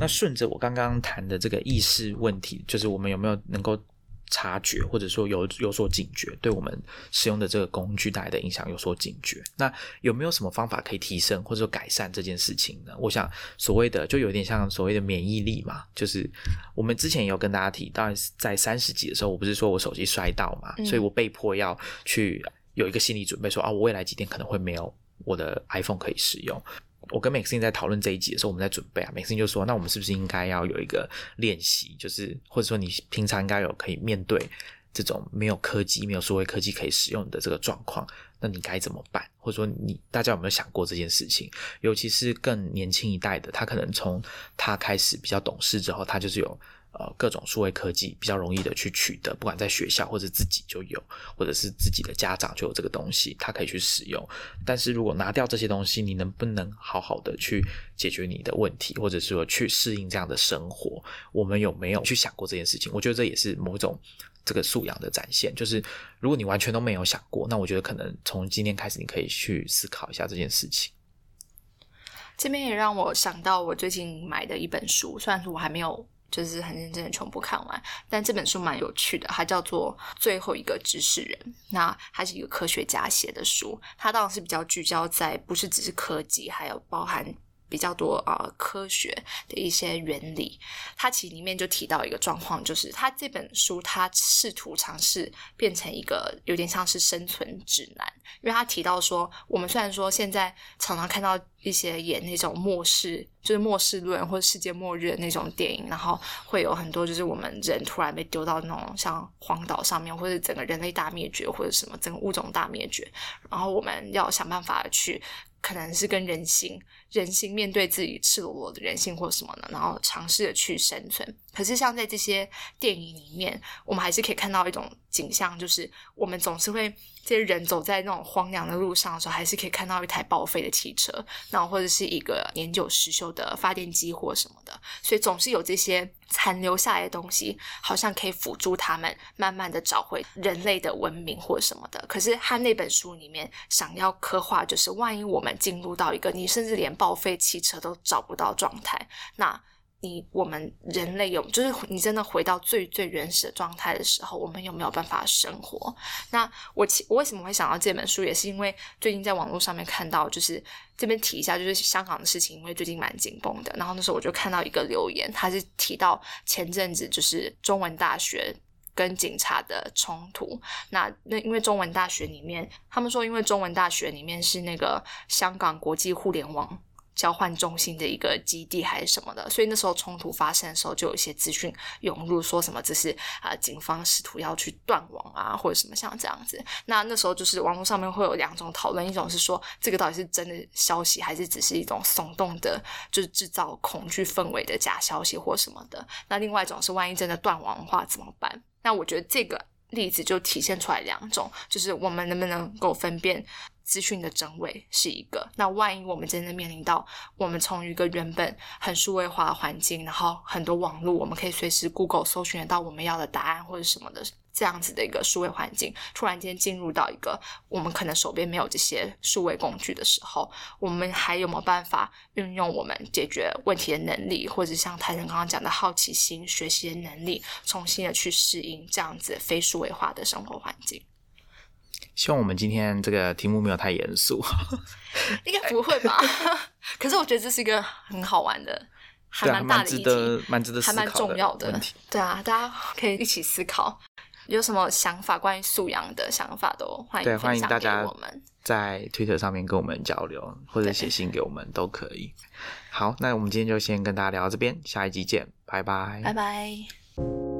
那顺着我刚刚谈的这个意识问题，就是我们有没有能够察觉，或者说有有所警觉，对我们使用的这个工具带来的影响有所警觉？那有没有什么方法可以提升或者说改善这件事情呢？我想所谓的就有点像所谓的免疫力嘛，就是我们之前也有跟大家提，当然在三十几的时候，我不是说我手机摔到嘛，所以我被迫要去有一个心理准备，说啊，我未来几天可能会没有我的 iPhone 可以使用。我跟 Maxine 在讨论这一集的时候，我们在准备啊，Maxine 就说：“那我们是不是应该要有一个练习，就是或者说你平常应该有可以面对这种没有科技、没有数位科技可以使用的这个状况，那你该怎么办？或者说你大家有没有想过这件事情？尤其是更年轻一代的，他可能从他开始比较懂事之后，他就是有。”呃，各种数位科技比较容易的去取得，不管在学校或者自己就有，或者是自己的家长就有这个东西，他可以去使用。但是如果拿掉这些东西，你能不能好好的去解决你的问题，或者是说去适应这样的生活？我们有没有去想过这件事情？我觉得这也是某种这个素养的展现。就是如果你完全都没有想过，那我觉得可能从今天开始，你可以去思考一下这件事情。这边也让我想到我最近买的一本书，虽然说我还没有。就是很认真的全部看完，但这本书蛮有趣的，它叫做《最后一个知识人》。那它是一个科学家写的书，它当然是比较聚焦在不是只是科技，还有包含比较多啊科学的一些原理。它其实里面就提到一个状况，就是它这本书它试图尝试变成一个有点像是生存指南，因为他提到说，我们虽然说现在常常看到。一些演那种末世，就是末世论或者世界末日的那种电影，然后会有很多就是我们人突然被丢到那种像荒岛上面，或者整个人类大灭绝，或者什么整个物种大灭绝，然后我们要想办法去，可能是跟人性。人性面对自己赤裸裸的人性或什么呢？然后尝试着去生存。可是像在这些电影里面，我们还是可以看到一种景象，就是我们总是会这些人走在那种荒凉的路上的时候，还是可以看到一台报废的汽车，那或者是一个年久失修的发电机或什么的。所以总是有这些残留下来的东西，好像可以辅助他们慢慢的找回人类的文明或什么的。可是他那本书里面想要刻画，就是万一我们进入到一个你甚至连报废汽车都找不到状态，那你我们人类有就是你真的回到最最原始的状态的时候，我们有没有办法生活？那我其我为什么会想到这本书，也是因为最近在网络上面看到，就是这边提一下，就是香港的事情，因为最近蛮紧绷的。然后那时候我就看到一个留言，他是提到前阵子就是中文大学跟警察的冲突。那那因为中文大学里面，他们说因为中文大学里面是那个香港国际互联网。交换中心的一个基地还是什么的，所以那时候冲突发生的时候，就有一些资讯涌入，说什么这是啊警方试图要去断网啊，或者什么像这样子。那那时候就是网络上面会有两种讨论，一种是说这个到底是真的消息，还是只是一种耸动的，就是制造恐惧氛围的假消息或什么的。那另外一种是万一真的断网的话怎么办？那我觉得这个例子就体现出来两种，就是我们能不能够分辨。资讯的真伪是一个，那万一我们真的面临到我们从一个原本很数位化的环境，然后很多网络，我们可以随时 Google 搜寻得到我们要的答案或者什么的这样子的一个数位环境，突然间进入到一个我们可能手边没有这些数位工具的时候，我们还有没有办法运用我们解决问题的能力，或者像泰森刚刚讲的好奇心、学习的能力，重新的去适应这样子非数位化的生活环境？希望我们今天这个题目没有太严肃，应该不会吧？可是我觉得这是一个很好玩的，还蛮大的值得蛮值得还蛮重要的问题。对啊，大家可以一起思考，有什么想法关于素养的想法都欢迎对欢迎大家我们在 Twitter 上面跟我们交流，或者写信给我们都可以。好，那我们今天就先跟大家聊到这边，下一集见，拜拜，拜拜。